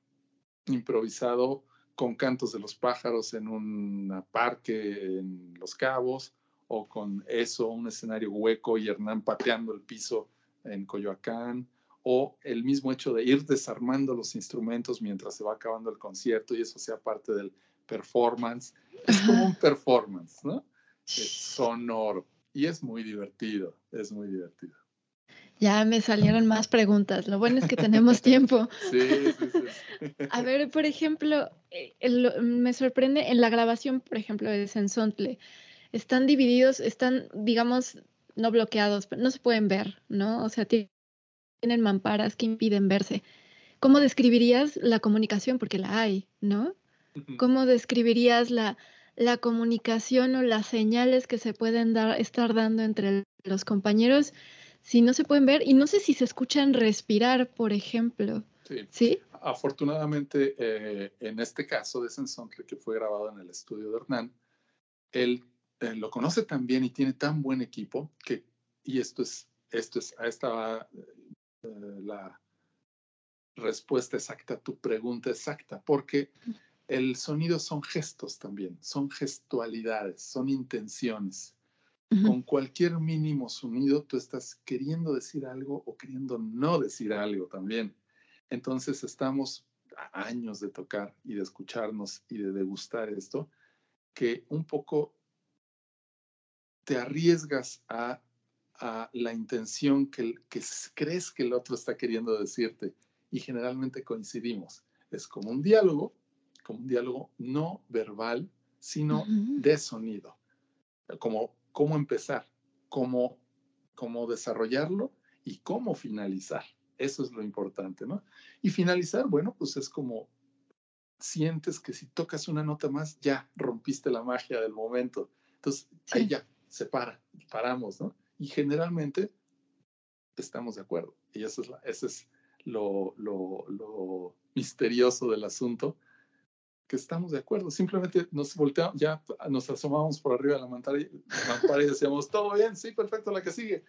improvisado con cantos de los pájaros en un parque en Los Cabos o con eso, un escenario hueco y Hernán pateando el piso en Coyoacán o el mismo hecho de ir desarmando los instrumentos mientras se va acabando el concierto y eso sea parte del performance. Es como un performance, ¿no? Es sonoro y es muy divertido, es muy divertido. Ya me salieron más preguntas. Lo bueno es que tenemos tiempo. Sí, sí, sí. A ver, por ejemplo, eh, me sorprende en la grabación, por ejemplo, de Sensontle, están divididos, están, digamos, no bloqueados, pero no se pueden ver, ¿no? O sea, tienen mamparas que impiden verse. ¿Cómo describirías la comunicación? Porque la hay, ¿no? ¿Cómo describirías la, la comunicación o las señales que se pueden dar, estar dando entre los compañeros? si no se pueden ver y no sé si se escuchan respirar, por ejemplo. Sí. Afortunadamente, eh, en este caso de Sensontle, que fue grabado en el estudio de Hernán, él eh, lo conoce tan bien y tiene tan buen equipo que, y esto es, esto es, esta eh, la respuesta exacta a tu pregunta exacta, porque el sonido son gestos también, son gestualidades, son intenciones. Con cualquier mínimo sonido tú estás queriendo decir algo o queriendo no decir algo también. Entonces estamos a años de tocar y de escucharnos y de degustar esto, que un poco te arriesgas a, a la intención que, que crees que el otro está queriendo decirte y generalmente coincidimos. Es como un diálogo, como un diálogo no verbal, sino de sonido. Como cómo empezar, cómo, cómo desarrollarlo y cómo finalizar. Eso es lo importante, ¿no? Y finalizar, bueno, pues es como sientes que si tocas una nota más, ya rompiste la magia del momento. Entonces, ahí ya, se para, paramos, ¿no? Y generalmente estamos de acuerdo. Y eso es, ese es lo, lo, lo, misterioso del asunto, que estamos de acuerdo. Simplemente nos volteamos, ya nos asomamos por arriba de la mampara y, y decíamos, todo bien, sí, perfecto, la que sigue.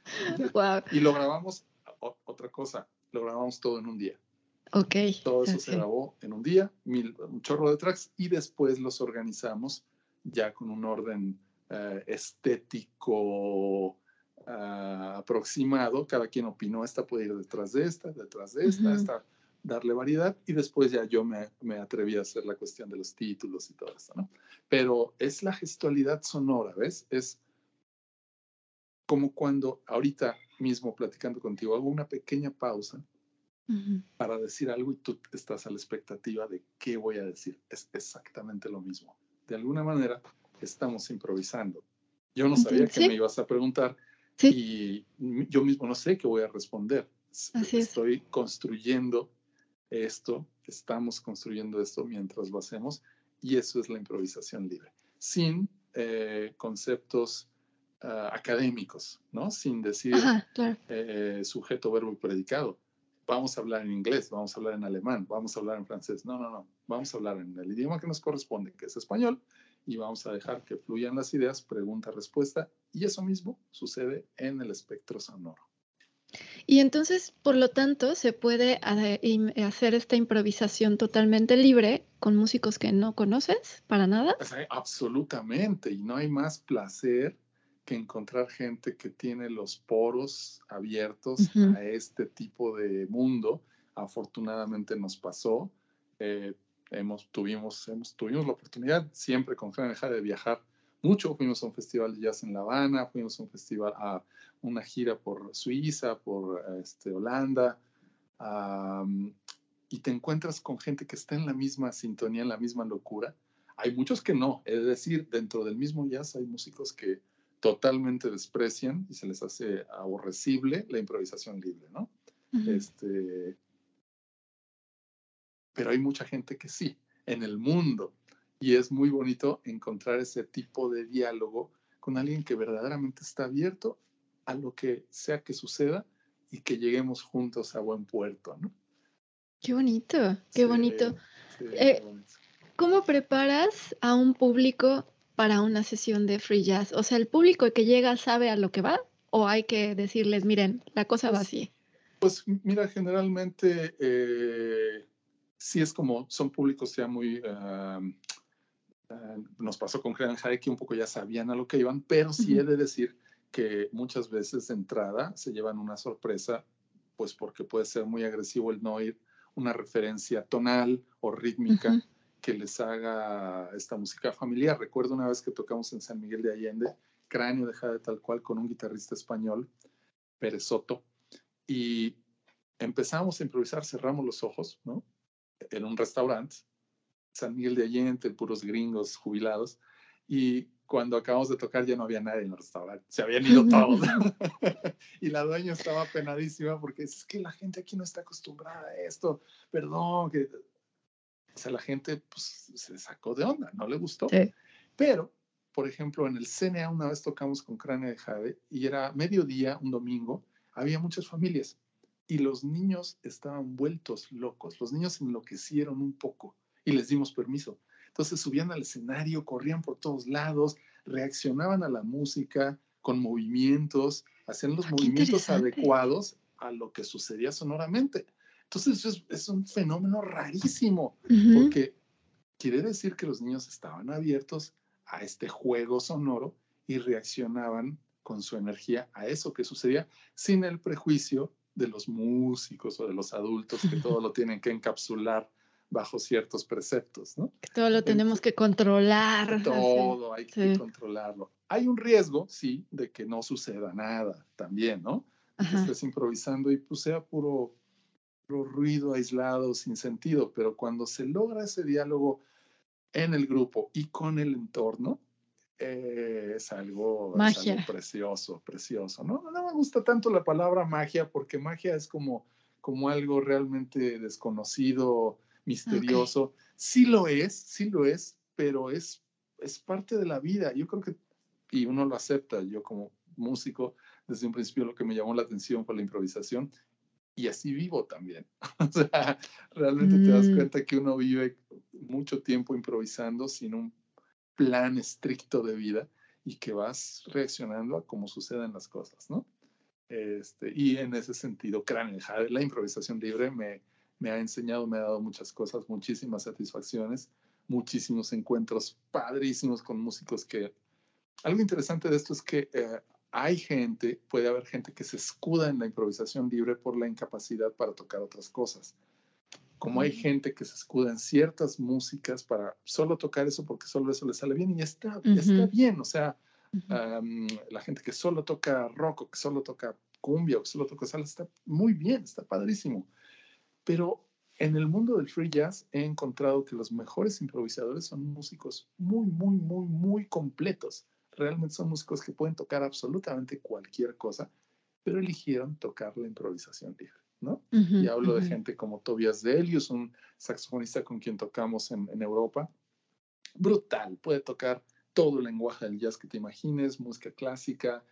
Y lo grabamos, otra cosa, lo grabamos todo en un día. Ok. Todo eso se grabó en un día, mil, un chorro de tracks, y después los organizamos ya con un orden eh, estético uh, aproximado. Cada quien opinó, esta puede ir detrás de esta, detrás de esta, esta darle variedad, y después ya yo me, me, atreví a hacer la cuestión de los títulos y todo esto, ¿no? Pero es la gestualidad sonora, ¿ves? Es como cuando ahorita mismo platicando contigo hago una pequeña pausa para decir algo y tú estás a la expectativa de qué voy a decir. Es exactamente lo mismo. De alguna manera estamos improvisando. Yo no sabía que me ibas a preguntar y yo mismo no sé qué voy a responder. Estoy construyendo esto, estamos construyendo esto mientras lo hacemos y eso es la improvisación libre, sin eh, conceptos ah, académicos, ¿no? Sin decir eh, sujeto, verbo y predicado vamos a hablar en inglés, vamos a hablar en alemán, vamos a hablar en francés. No, no, no. Vamos a hablar en el idioma que nos corresponde, que es español, y vamos a dejar que fluyan las ideas, pregunta, respuesta, y eso mismo sucede en el espectro sonoro. Y entonces, por lo tanto, se puede hacer esta improvisación totalmente libre con músicos que no conoces para nada. Pues, absolutamente, y no hay más placer que encontrar gente que tiene los poros abiertos a este tipo de mundo. Afortunadamente nos pasó. Eh, hemos, tuvimos, hemos, tuvimos la oportunidad siempre con Franja de viajar mucho. Fuimos a un festival de jazz en La Habana, fuimos a un festival, a una gira por Suiza, por este, Holanda. y te encuentras con gente que está en la misma sintonía, en la misma locura. Hay muchos que no, es decir, dentro del mismo jazz hay músicos que totalmente desprecian y se les hace aborrecible la improvisación libre, ¿no? este, pero hay mucha gente que sí, en el mundo. Y es muy bonito encontrar ese tipo de diálogo con alguien que verdaderamente está abierto a lo que sea que suceda y que lleguemos juntos a buen puerto, ¿no? Qué bonito, qué bonito. Eh, ¿Cómo preparas a un público para una sesión de free jazz? O sea, ¿el público que llega sabe a lo que va o hay que decirles, miren, la cosa va así? Pues mira, generalmente eh, sí es como, son públicos ya muy... Ah, ah, nos pasó con High que un poco ya sabían a lo que iban, pero sí he de decir que muchas veces de entrada se llevan una sorpresa, pues porque puede ser muy agresivo el no oír una referencia tonal o rítmica que les haga esta música familiar. Recuerdo una vez que tocamos en San Miguel de Allende, Cráneo deja de tal cual con un guitarrista español, Pérez Soto, y empezamos a improvisar, cerramos los ojos, ¿no? En un restaurante, San Miguel de Allende, puros gringos jubilados, y cuando acabamos de tocar ya no había nadie en el restaurante, se habían ido todos. y la dueña estaba penadísima porque es que la gente aquí no está acostumbrada a esto, perdón, que o sea, la gente pues, se sacó de onda, no le gustó. Pero, por ejemplo, en el CNA una vez tocamos con Cráneo de Jade y era mediodía, un domingo, había muchas familias y los niños estaban vueltos locos. Los niños enloquecieron un poco y les dimos permiso. Entonces subían al escenario, corrían por todos lados, reaccionaban a la música con movimientos, hacían los ah, movimientos adecuados a lo que sucedía sonoramente. Entonces es, un fenómeno rarísimo, porque quiere decir que los niños estaban abiertos a este juego sonoro y reaccionaban con su energía a eso que sucedía sin el prejuicio de los músicos o de los adultos que todo lo tienen que encapsular bajo ciertos preceptos, ¿no? Todo lo tenemos que controlar. Todo hay que controlarlo. Hay un riesgo, sí, de que no suceda nada también, ¿no? Que estés improvisando y pues sea puro, puro ruido aislado, sin sentido, pero cuando se logra ese diálogo en el grupo y con el entorno, eh, es, algo, precioso, precioso. ¿no? no me gusta tanto la palabra magia porque magia es como, como algo realmente desconocido, misterioso. Sí lo es, sí lo es, pero es, es parte de la vida. Yo creo que, y uno lo acepta, yo como músico, desde un principio lo que me llamó la atención fue la improvisación y así vivo también. o sea, realmente te das mm. cuenta que uno vive mucho tiempo improvisando sin un plan estricto de vida y que vas reaccionando a cómo suceden las cosas, ¿no? Este, y en ese sentido, la improvisación libre me, me ha enseñado, me ha dado muchas cosas, muchísimas satisfacciones, muchísimos encuentros padrísimos con músicos que... Algo interesante de esto es que eh, hay gente, puede haber gente que se escuda en la improvisación libre por la incapacidad para tocar otras cosas. Como hay gente que se escuda en ciertas músicas para solo tocar eso porque solo eso le sale bien y está, está bien. O sea, la gente que solo toca rock o que solo toca cumbia o que solo toca salsa está muy bien, está padrísimo. Pero en el mundo del free jazz he encontrado que los mejores improvisadores son músicos muy, muy, muy, muy completos. Realmente son músicos que pueden tocar absolutamente cualquier cosa, pero eligieron tocar la improvisación libre, ¿no? y hablo de gente como Tobias Delius, un saxofonista con quien tocamos en, en Europa. Brutal, puede tocar todo el lenguaje del jazz que te imagines, música clásica,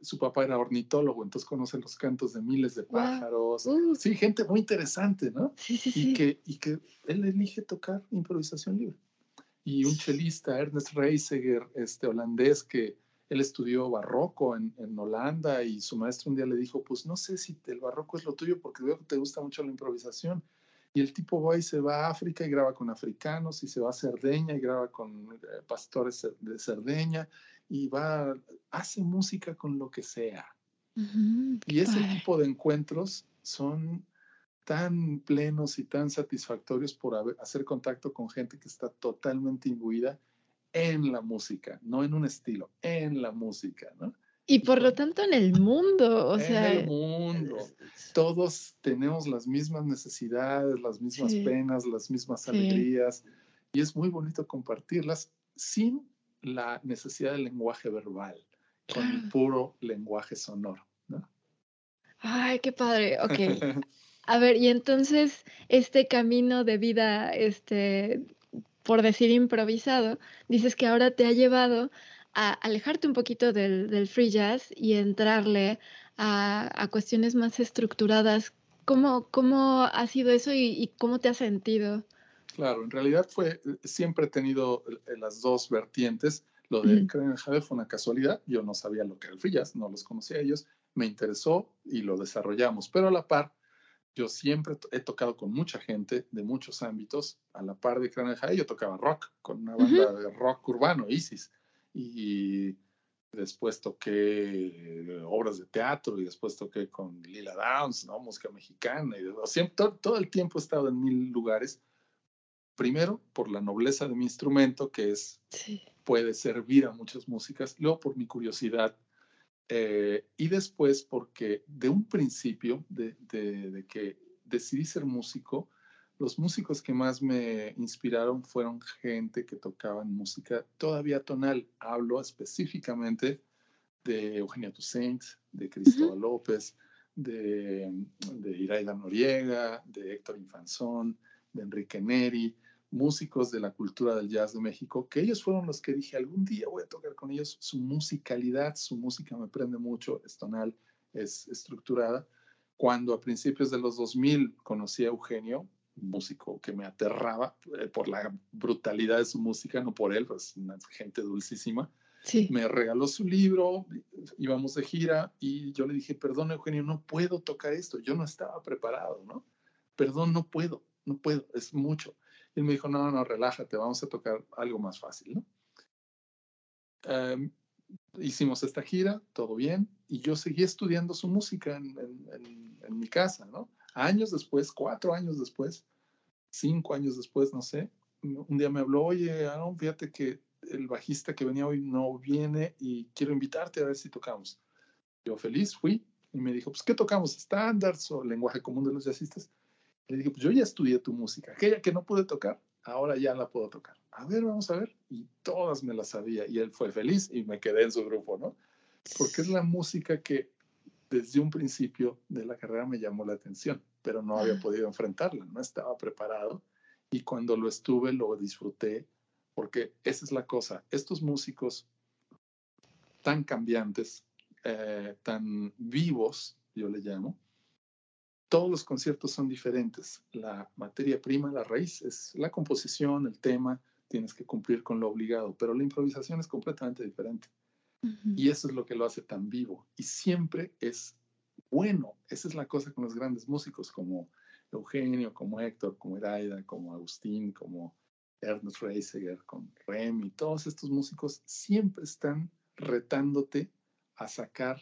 su papá era ornitólogo, entonces conoce los cantos de miles de pájaros. Uh. Sí, gente muy interesante, ¿no? Sí, sí, y, Que, y que él elige tocar improvisación libre. Y un chelista, Ernest Reiseger, este holandés, que él estudió barroco en, en, Holanda y su maestro un día le dijo, pues no sé si el barroco es lo tuyo porque veo que te gusta mucho la improvisación. Y el tipo va y se va a África y graba con africanos y se va a Cerdeña y graba con eh, pastores de Cerdeña y va, hace música con lo que sea. y ese tipo de encuentros son tan plenos y tan satisfactorios por hacer contacto con gente que está totalmente imbuida en la música, no en un estilo, en la música, ¿no? Y por lo tanto en el mundo, o sea. En el mundo. Todos tenemos las mismas necesidades, las mismas penas, las mismas alegrías. Y es muy bonito compartirlas sin la necesidad del lenguaje verbal, con el puro lenguaje sonoro. ¿no? Ay, qué padre. Ok. A ver, y entonces este camino de vida, este, por decir improvisado, dices que ahora te ha llevado a alejarte un poquito del, free jazz y entrarle a, cuestiones más estructuradas. ¿Cómo, ¿Cómo ha sido eso y, cómo te has sentido? Claro, en realidad fue, siempre he tenido las dos vertientes. Lo de mm. Jade fue una casualidad. Yo no sabía lo que era el free jazz, no los conocía a ellos. Me interesó y lo desarrollamos. Pero a la par, yo siempre he tocado con mucha gente de muchos ámbitos. A la par de Crane Jade, yo tocaba rock con una banda de rock urbano, Isis y después toqué obras de teatro y después toqué con Lila Downs, ¿no? Música mexicana. Y siempre, todo, el tiempo he estado en mil lugares. Primero, por la nobleza de mi instrumento, que es, puede servir a muchas músicas. Luego, por mi curiosidad. Eh, y después, porque de un principio, de, de que decidí ser músico, los músicos que más me inspiraron fueron gente que tocaban música todavía tonal. Hablo específicamente de Eugenia Toussaint, de Cristóbal López, de, de Iraida Noriega, de Héctor Infanzón, de Enrique Neri, músicos de la cultura del jazz de México, que ellos fueron los que dije, algún día voy a tocar con ellos. Su musicalidad, su música me prende mucho, es tonal, es estructurada. Cuando a principios de los 2000 conocí a Eugenio, músico que me aterraba eh, por la brutalidad de su música, no por él, pues una gente dulcísima. Sí. Me regaló su libro, íbamos de gira y yo le dije, perdón Eugenio, no puedo tocar esto, yo no estaba preparado, ¿no? Perdón, no puedo, no puedo, es mucho. Y él me dijo, no, no, relájate, vamos a tocar algo más fácil, ¿no? Em, hicimos esta gira, todo bien, y yo seguí estudiando su música en, mi casa, ¿no? Años después, cuatro años después, cinco años después, no sé, un día me habló, oye, Aaron, fíjate que el bajista que venía hoy no viene y quiero invitarte a ver si tocamos. Yo feliz fui y me dijo, pues, ¿qué tocamos? ¿Estándares o lenguaje común de los jazzistas? Le dije, pues yo ya estudié tu música, aquella que no pude tocar, ahora ya la puedo tocar. A ver, vamos a ver. Y todas me las sabía y él fue feliz y me quedé en su grupo, ¿no? Porque es la música que desde un principio de la carrera me llamó la atención, pero no había podido enfrentarla, no estaba preparado y cuando lo estuve lo disfruté porque esa es la cosa, estos músicos tan cambiantes, eh, tan vivos, yo le llamo, todos los conciertos son diferentes. La materia prima, la raíz, es la composición, el tema, tienes que cumplir con lo obligado, pero la improvisación es completamente diferente. Y eso es lo que lo hace tan vivo. Y siempre es bueno. Esa es la cosa con los grandes músicos como Eugenio, como Héctor, como Eraida, como Agustín, como Ernest Reisiger, con Remy. Todos estos músicos siempre están retándote a sacar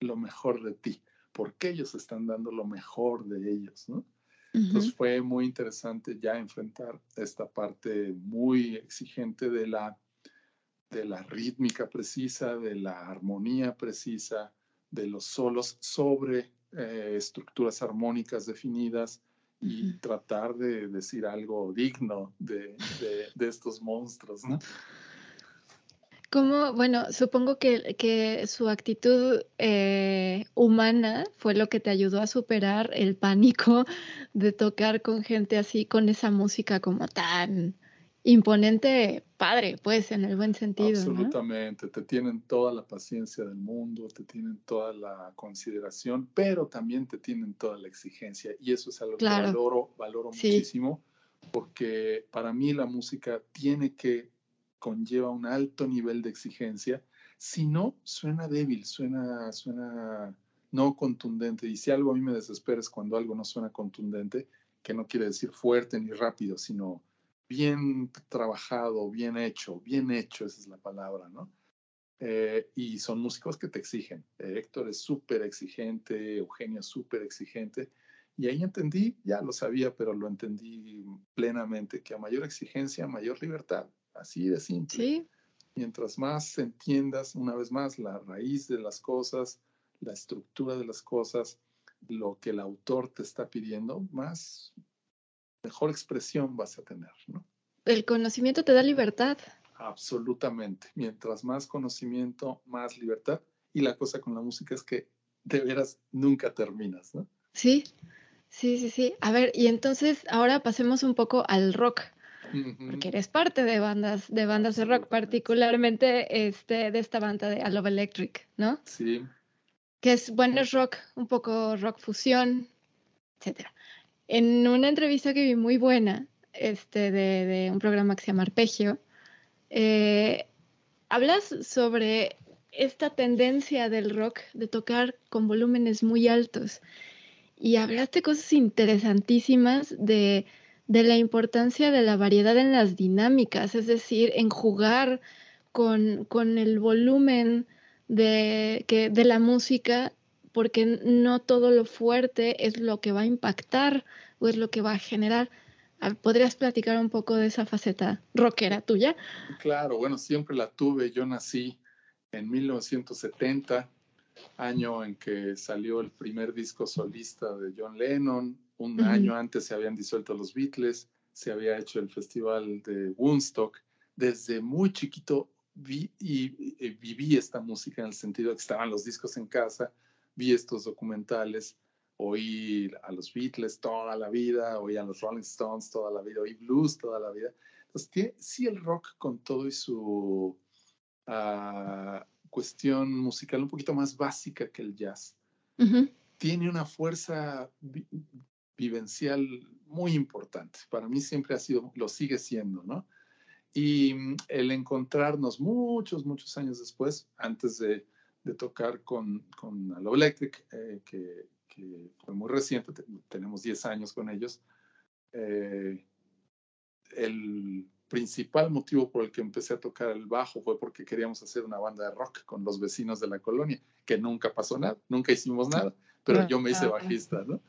lo mejor de ti porque ellos están dando lo mejor de ellos, ¿no? Entonces fue muy interesante ya enfrentar esta parte muy exigente de la, de la rítmica precisa, de la armonía precisa, de los solos sobre eh, estructuras armónicas definidas y tratar de decir algo digno de, de, de estos monstruos, ¿no? ¿Cómo? Bueno, supongo que, que su actitud eh, humana fue lo que te ayudó a superar el pánico de tocar con gente así, con esa música como tan imponente, padre, pues, en el buen sentido. Absolutamente, te tienen toda la paciencia del mundo, te tienen toda la consideración, pero también te tienen toda la exigencia y eso es algo que valoro, valoro muchísimo, porque para mí la música tiene que conlleva un alto nivel de exigencia, si no, suena débil, suena, suena no contundente. Y si algo a mí me desespera es cuando algo no suena contundente, que no quiere decir fuerte ni rápido, sino bien trabajado, bien hecho, bien hecho, esa es la palabra, ¿no? Eh, y son músicos que te exigen. Héctor es súper exigente, Eugenio es súper exigente. Y ahí entendí, ya lo sabía, pero lo entendí plenamente, que a mayor exigencia, mayor libertad. Así de simple. Sí. Mientras más entiendas, una vez más, la raíz de las cosas, la estructura de las cosas, lo que el autor te está pidiendo, más mejor expresión vas a tener, ¿no? El conocimiento te da libertad. Absolutamente. Mientras más conocimiento, más libertad. Y la cosa con la música es que de veras nunca terminas, ¿no? Sí, sí, sí, sí. A ver, y entonces ahora pasemos un poco al rock porque eres parte de bandas, de bandas de rock, particularmente este, de esta banda de A Love Electric, ¿no? Sí. Que es, bueno, es rock, un poco rock fusión, etcétera. En una entrevista que vi muy buena, este, de, de un programa que se llama Arpegio, eh, hablas sobre esta tendencia del rock de tocar con volúmenes muy altos y hablaste cosas interesantísimas de de la importancia de la variedad en las dinámicas, es decir, en jugar con, con el volumen de, de la música, porque no todo lo fuerte es lo que va a impactar o es lo que va a generar. ¿Podrías platicar un poco de esa faceta rockera tuya? Claro, bueno, siempre la tuve. Yo nací en 1970, año en que salió el primer disco solista de John Lennon, un año antes se habían disuelto los Beatles, se había hecho el festival de Woodstock. Desde muy chiquito vi y, viví esta música en el sentido de que estaban los discos en casa, vi estos documentales, oí a los Beatles toda la vida, oí a los Rolling Stones toda la vida, oí blues toda la vida. Entonces, sí el rock con todo y su ah, cuestión musical un poquito más básica que el jazz, tiene una fuerza vivencial muy importante. Para mí siempre ha sido, lo sigue siendo, ¿no? Y mm, el encontrarnos muchos, muchos años después, antes de, de tocar con, con Alo Electric, eh, que, que, fue muy reciente, tenemos 10 años con ellos, eh, el principal motivo por el que empecé a tocar el bajo fue porque queríamos hacer una banda de rock con los vecinos de la colonia, que nunca pasó nada, nunca hicimos nada, pero yo me hice bajista, ¿no?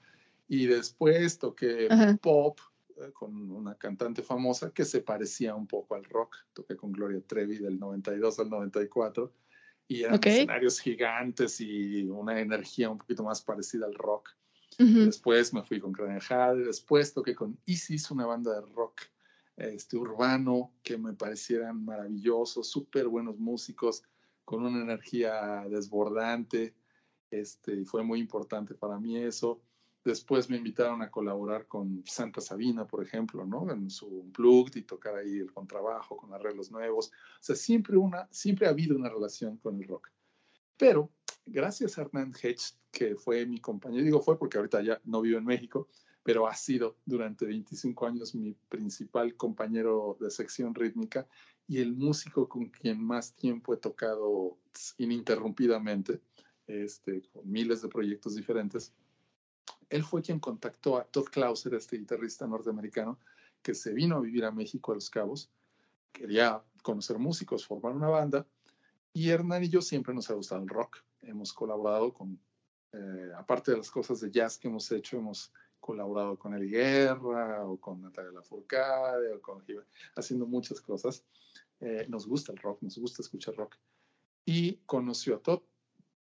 Y después toqué pop eh, con una cantante famosa que se parecía un poco al rock. Toqué con Gloria Trevi del 92 al 94 y eran escenarios gigantes y una energía un poquito más parecida al rock. Después me fui con Jade, después toqué con Isis, una banda de rock este, urbano que me parecieran maravillosos, súper buenos músicos, con una energía desbordante. Este, fue muy importante para mí eso. Después me invitaron a colaborar con Santa Sabina, por ejemplo, ¿no? En su Unplugged y tocar ahí el contrabajo con arreglos nuevos. O sea, siempre, una, siempre ha habido una relación con el rock. Pero gracias a Hernán Hedge, que fue mi compañero, digo fue porque ahorita ya no vivo en México, pero ha sido durante 25 años mi principal compañero de sección rítmica y el músico con quien más tiempo he tocado ininterrumpidamente, este, con miles de proyectos diferentes. Él fue quien contactó a Todd Clauser, este guitarrista norteamericano, que se vino a vivir a México a Los Cabos. Quería conocer músicos, formar una banda. Y Hernán y yo siempre nos ha gustado el rock. Hemos colaborado con, eh, aparte de las cosas de jazz que hemos hecho, hemos colaborado con El Guerra o con Natalia Lafourcade o con haciendo muchas cosas. Eh, nos gusta el rock, nos gusta escuchar rock. Y conoció a Todd.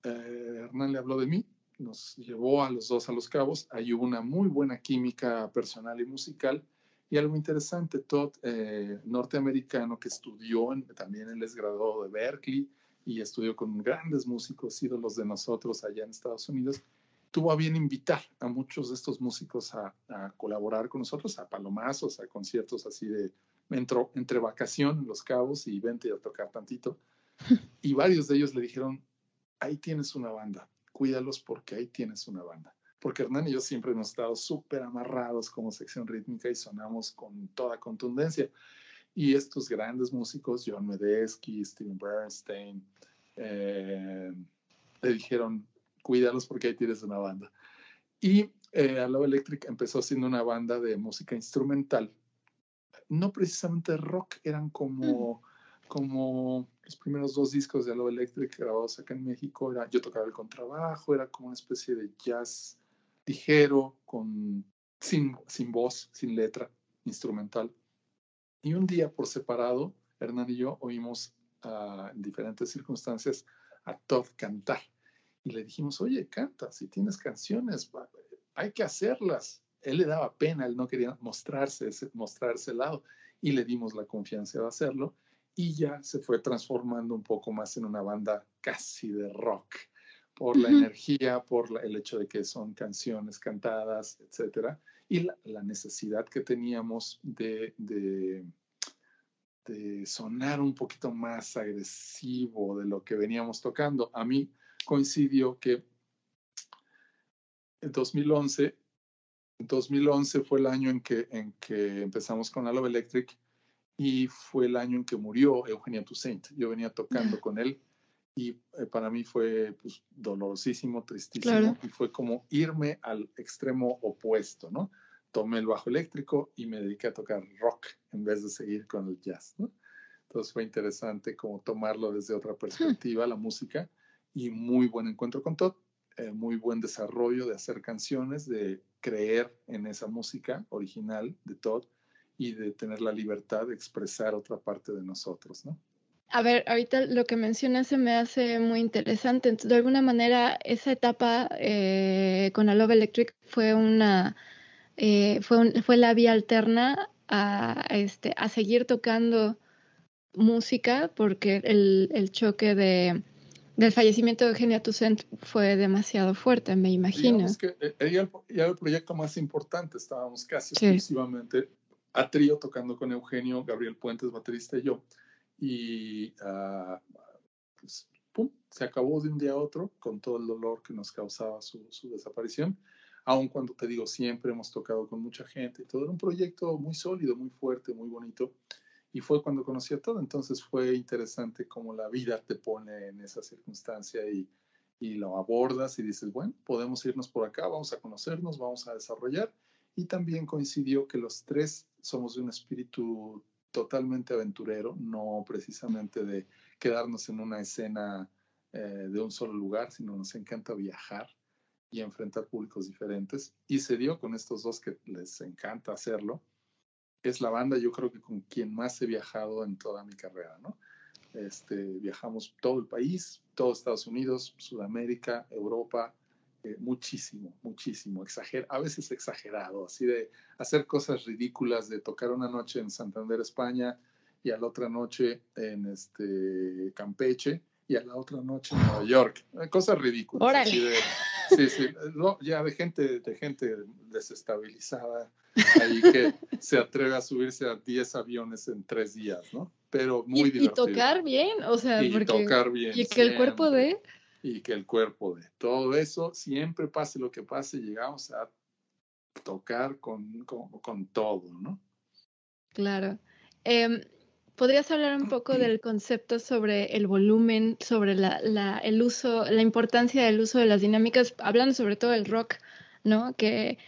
Eh, Hernán le habló de mí, nos llevó a los dos a los cabos. Hay una muy buena química personal y musical. Y algo interesante, Todd, eh, norteamericano que estudió, también él es graduado de Berkeley y estudió con grandes músicos, ídolos de nosotros allá en Estados Unidos tuvo a bien invitar a muchos de estos músicos a, colaborar con nosotros, a palomazos, a conciertos así de entre, entre vacación, Los Cabos, y vente a tocar tantito. Y varios de ellos le dijeron, ahí tienes una banda, cuídalos porque ahí tienes una banda. Porque Hernán y yo siempre hemos estado súper amarrados como sección rítmica y sonamos con toda contundencia. Y estos grandes músicos, John Medesky, Steven Bernstein, eh, le dijeron, cuídalos porque ahí tienes una banda. Y eh, Aloe Electric empezó siendo una banda de música instrumental, no precisamente rock, eran como, como los primeros dos discos de Aloe Electric grabados acá en México, era, yo tocaba el contrabajo, era como una especie de jazz ligero, con, sin, sin voz, sin letra, instrumental. Y un día por separado, Hernán y yo oímos uh, en diferentes circunstancias a Todd cantar y le dijimos, oye, canta, si tienes canciones, hay que hacerlas. Él le daba pena, él no quería mostrarse, el lado y le dimos la confianza de hacerlo y ya se fue transformando un poco más en una banda casi de rock por la energía, por el hecho de que son canciones cantadas, etcétera, y la, necesidad que teníamos de, de, de, sonar un poquito más agresivo de lo que veníamos tocando. A mí, coincidió que en 2011, 2011 fue el año en que, en que empezamos con Love Electric y fue el año en que murió Eugenia Toussaint. Yo venía tocando con él y eh, para mí fue pues, dolorosísimo, tristísimo y fue como irme al extremo opuesto, ¿no? Tomé el bajo eléctrico y me dediqué a tocar rock en vez de seguir con el jazz, ¿no? Entonces fue interesante como tomarlo desde otra perspectiva, la música, y muy buen encuentro con Todd, eh, muy buen desarrollo de hacer canciones, de creer en esa música original de Todd y de tener la libertad de expresar otra parte de nosotros, ¿no? A ver, ahorita lo que mencionas se me hace muy interesante. de alguna manera, esa etapa eh, con la Love Electric fue una eh, fue, fue la vía alterna a, este, a seguir tocando música, porque el, el choque de del fallecimiento de Eugenia Toussaint fue demasiado fuerte, me imagino. Es que eh, era el, proyecto más importante, estábamos casi exclusivamente a trío tocando con Eugenio, Gabriel Puentes, baterista y yo. Y uh, pues, pum, se acabó de un día a otro con todo el dolor que nos causaba su, su desaparición. Aun cuando te digo, siempre hemos tocado con mucha gente todo era un proyecto muy sólido, muy fuerte, muy bonito y fue cuando conocí a todo. Entonces fue interesante cómo la vida te pone en esa circunstancia y, y lo abordas y dices, bueno, podemos irnos por acá, vamos a conocernos, vamos a desarrollar. Y también coincidió que los tres somos de un espíritu totalmente aventurero, no precisamente de quedarnos en una escena eh, de un solo lugar, sino nos encanta viajar y enfrentar públicos diferentes. Y se dio con estos dos que les encanta hacerlo. Es la banda, yo creo que con quien más he viajado en toda mi carrera, ¿no? Este, viajamos todo el país, todo Estados Unidos, Sudamérica, Europa, eh, muchísimo, muchísimo, exager a veces exagerado, así de hacer cosas ridículas, de tocar una noche en Santander, España, y a la otra noche en este Campeche, y a la otra noche en Nueva York. Eh, cosas ridículas. Órale. sí, sí, ya de gente, de gente desestabilizada ahí que se atreve a subirse a 10 aviones en tres días, ¿no? Pero muy y, divertido. Y tocar bien, o sea, y porque... tocar bien. Y que el cuerpo de... Y que el cuerpo de todo eso, siempre pase lo que pase, llegamos a tocar con, con, con todo, ¿no? Claro. Eh, ¿Podrías hablar un poco del concepto sobre el volumen, sobre la, la, el uso, la importancia del uso de las dinámicas, hablando sobre todo del rock, ¿no? Que,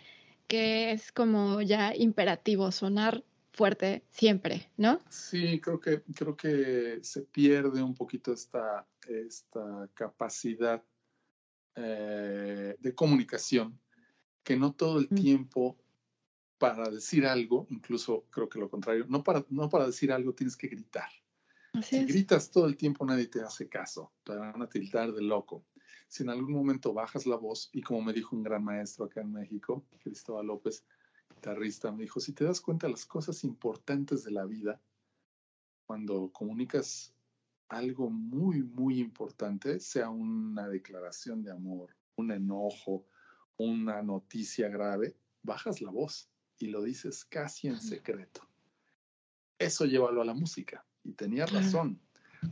que es como ya imperativo sonar fuerte siempre, ¿no? Sí, creo que, creo que se pierde un poquito esta, esta capacidad eh, de comunicación, que no todo el tiempo para decir algo, incluso creo que lo contrario, no para, no para decir algo tienes que gritar. Así si es. gritas todo el tiempo nadie te hace caso, te van a tiltar de loco. Si en algún momento bajas la voz, y como me dijo un gran maestro acá en México, Cristóbal López, guitarrista, me dijo, si te das cuenta de las cosas importantes de la vida, cuando comunicas algo muy, muy importante, sea una declaración de amor, un enojo, una noticia grave, bajas la voz y lo dices casi en secreto. Eso llévalo a la música. Y tenía razón.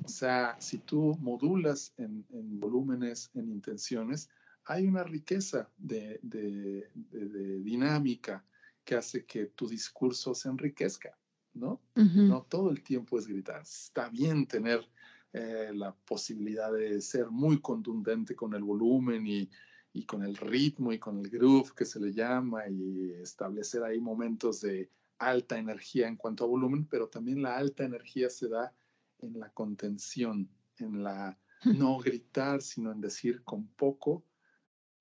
O sea, si tú modulas en, en volúmenes, en intenciones, hay una riqueza de, de, de, de, dinámica que hace que tu discurso se enriquezca, ¿no? Uh -huh. No todo el tiempo es gritar. Está bien tener eh, la posibilidad de ser muy contundente con el volumen y, y con el ritmo y con el groove que se le llama y establecer ahí momentos de alta energía en cuanto a volumen, pero también la alta energía se da en la contención, en la no gritar, sino en decir con poco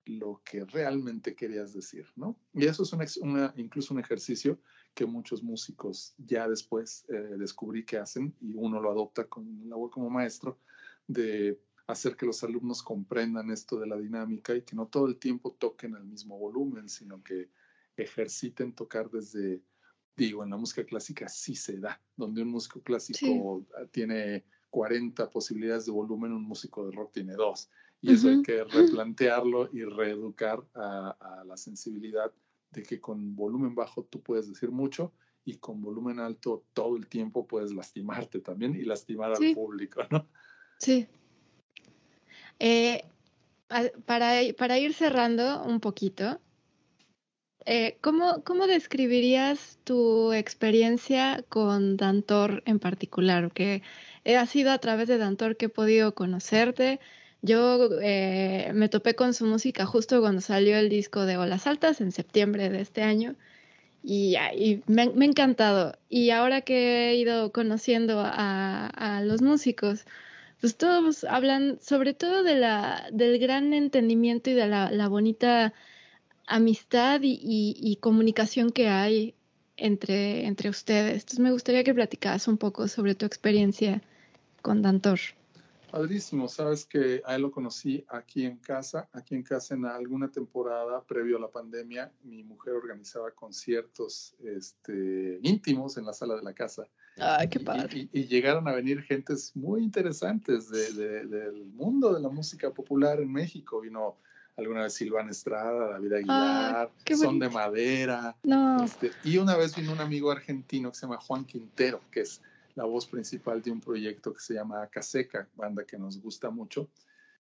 lo que realmente querías decir, ¿no? Y eso es una, una, incluso un ejercicio que muchos músicos ya después eh, descubrí que hacen y uno lo adopta con la voz como maestro de hacer que los alumnos comprendan esto de la dinámica y que no todo el tiempo toquen al mismo volumen, sino que ejerciten tocar desde, digo, en la música clásica sí se da, donde un músico clásico sí. tiene 40 posibilidades de volumen, un músico de rock tiene dos. Y eso uh -huh. hay que replantearlo y reeducar a, a, la sensibilidad de que con volumen bajo tú puedes decir mucho y con volumen alto todo el tiempo puedes lastimarte también y lastimar sí. al público, ¿no? Sí. Eh, para, para, ir cerrando un poquito, eh, ¿cómo, ¿cómo, describirías tu experiencia con Dantor en particular? Que ha sido a través de Dantor que he podido conocerte. Yo eh, me topé con su música justo cuando salió el disco de Olas Altas en septiembre de este año y, y me, ha encantado. Y ahora que he ido conociendo a, los músicos, pues todos hablan sobre todo de la, del gran entendimiento y de la, bonita amistad y, comunicación que hay entre, entre ustedes. Entonces me gustaría que platicaras un poco sobre tu experiencia con Dantor. Padrísimo, sabes que a él lo conocí aquí en casa, aquí en casa en alguna temporada previo a la pandemia, mi mujer organizaba conciertos este, íntimos en la sala de la casa. Ay, qué padre. Y, y, y llegaron a venir gentes muy interesantes de, de, del mundo de la música popular en México. Vino alguna vez Silvana Estrada, David Aguilar, ah, Son de Madera. No. Este, y una vez vino un amigo argentino que se llama Juan Quintero, que es la voz principal de un proyecto que se llama Acaseca, banda que nos gusta mucho,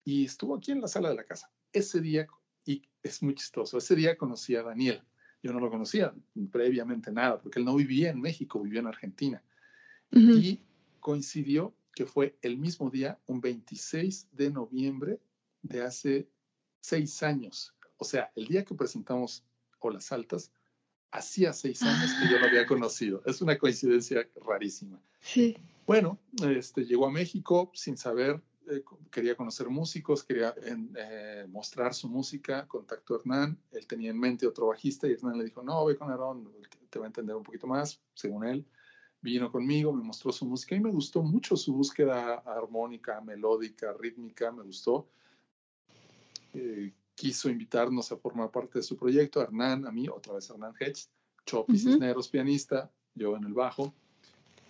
y estuvo aquí en la sala de la casa. Ese día, y es muy chistoso, ese día conocí a Daniel. Yo no lo conocía previamente nada, porque él no vivía en México, vivía en Argentina. Uh -huh. Y coincidió que fue el mismo día, un 26 de noviembre de hace seis años. O sea, el día que presentamos Olas Altas, hacía seis años que yo lo había conocido. Es una coincidencia rarísima. Sí. Bueno, este, llegó a México sin saber, eh, quería conocer músicos, quería eh, mostrar su música, contactó a Hernán, él tenía en mente otro bajista y Hernán le dijo, no, ve con Aaron, te va a entender un poquito más, según él. Vino conmigo, me mostró su música y me gustó mucho su búsqueda armónica, melódica, rítmica, me gustó. Eh, quiso invitarnos a formar parte de su proyecto, Hernán, a mí, otra vez Hernán Hedges, Chopi Cisneros, pianista, yo en el bajo.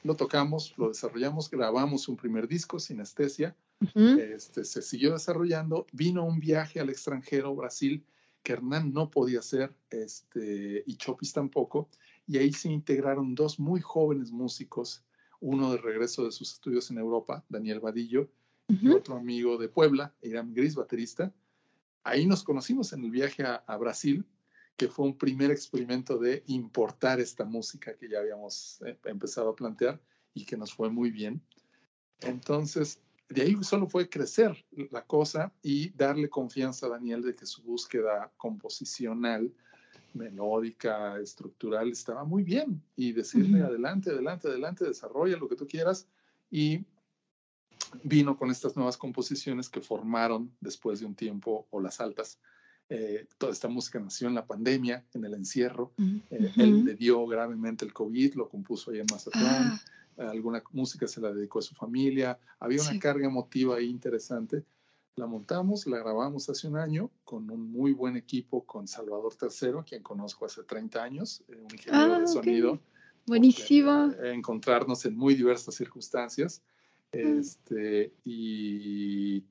Lo tocamos, lo desarrollamos, grabamos un primer disco, Sinestesia. este, se siguió desarrollando. Vino un viaje al extranjero, Brasil, que Hernán no podía hacer, este, y Chopis tampoco. Y ahí se integraron dos muy jóvenes músicos, uno de regreso de sus estudios en Europa, Daniel Vadillo, y otro amigo de Puebla, Iram Gris, baterista Ahí nos conocimos en el viaje a, Brasil, que fue un primer experimento de importar esta música que ya habíamos eh, empezado a plantear y que nos fue muy bien. Entonces, de ahí solo fue crecer la cosa y darle confianza a Daniel de que su búsqueda composicional, melódica, estructural estaba muy bien y decirle adelante, adelante, adelante, desarrolla lo que tú quieras y vino con estas nuevas composiciones que formaron después de un tiempo o las altas. Eh, toda esta música nació en la pandemia, en el encierro. Eh, él le dio gravemente el COVID, lo compuso ahí en Mazatlán. Ah. Alguna música se la dedicó a su familia. Había una carga emotiva ahí interesante. La montamos, la grabamos hace un año con un muy buen equipo con Salvador Tercero, quien conozco hace 30 años, eh, un ingeniero de ah, sonido. Buenísimo. encontrarnos en muy diversas circunstancias. Este, y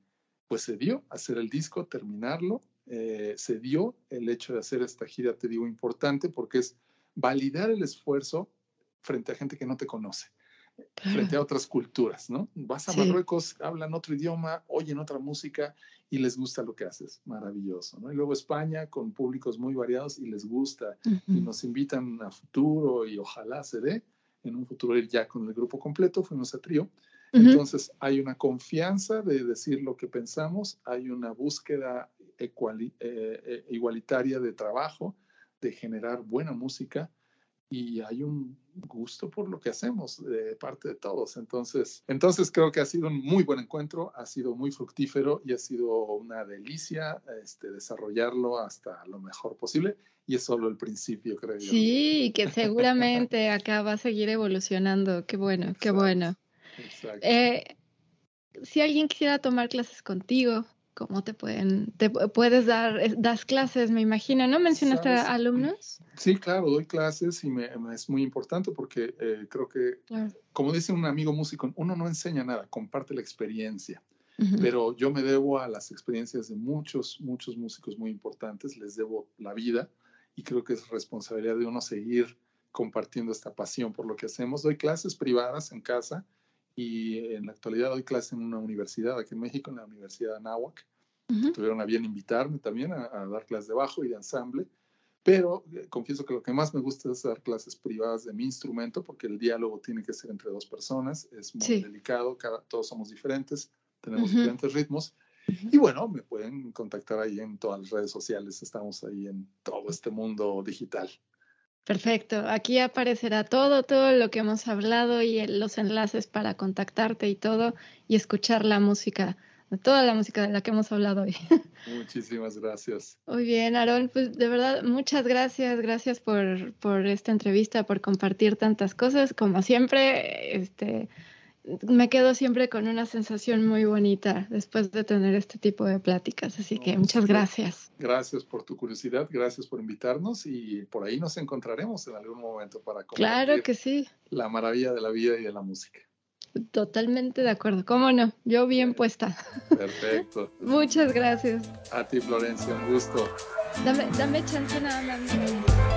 pues se dio hacer el disco, terminarlo. Eh, se dio el hecho de hacer esta gira, te digo, importante porque es validar el esfuerzo frente a gente que no te conoce, frente a otras culturas, ¿no? Vas a Marruecos, hablan otro idioma, oyen otra música y les gusta lo que haces, maravilloso, ¿no? Y luego España con públicos muy variados y les gusta. Y nos invitan a futuro y ojalá se dé. En un futuro ir ya con el grupo completo, fuimos a trío entonces, hay una confianza de decir lo que pensamos, hay una búsqueda eh, eh, igualitaria de trabajo, de generar buena música y hay un gusto por lo que hacemos de parte de todos. Entonces, entonces creo que ha sido un muy buen encuentro, ha sido muy fructífero y ha sido una delicia este, desarrollarlo hasta lo mejor posible. Y es solo el principio, creo yo. Sí, que seguramente acá va a seguir evolucionando. Qué bueno, qué bueno. Eh, si alguien quisiera tomar clases contigo, ¿cómo te pueden, te puedes dar, das clases, me imagino, ¿no? ¿Mencionaste alumnos? Sí, claro, doy clases y me, es muy importante porque eh, creo que, como dice un amigo músico, uno no enseña nada, comparte la experiencia. Pero yo me debo a las experiencias de muchos, muchos músicos muy importantes, les debo la vida y creo que es responsabilidad de uno seguir compartiendo esta pasión por lo que hacemos. Doy clases privadas en casa, y en la actualidad doy clase en una universidad aquí en México, en la Universidad de Anáhuac. Tuvieron a bien invitarme también a, dar clases de bajo y de ensamble, pero eh, confieso que lo que más me gusta es dar clases privadas de mi instrumento, porque el diálogo tiene que ser entre dos personas, es muy delicado, cada, todos somos diferentes, tenemos diferentes ritmos. Y bueno, me pueden contactar ahí en todas las redes sociales, estamos ahí en todo este mundo digital. Perfecto. Aquí aparecerá todo, todo lo que hemos hablado y los enlaces para contactarte y todo y escuchar la música, toda la música de la que hemos hablado hoy. Muchísimas gracias. Muy bien, Aaron. Pues de verdad, muchas gracias. Gracias por, por esta entrevista, por compartir tantas cosas. Como siempre, este me quedo siempre con una sensación muy bonita después de tener este tipo de pláticas. Así que muchas gracias. Gracias por tu curiosidad, gracias por invitarnos y por ahí nos encontraremos en algún momento para compartir claro que sí. la maravilla de la vida y de la música. Totalmente de acuerdo. ¿Cómo no? Yo bien puesta. Perfecto. muchas gracias. A ti, Florencia, un gusto. Dame, dame chance nada más.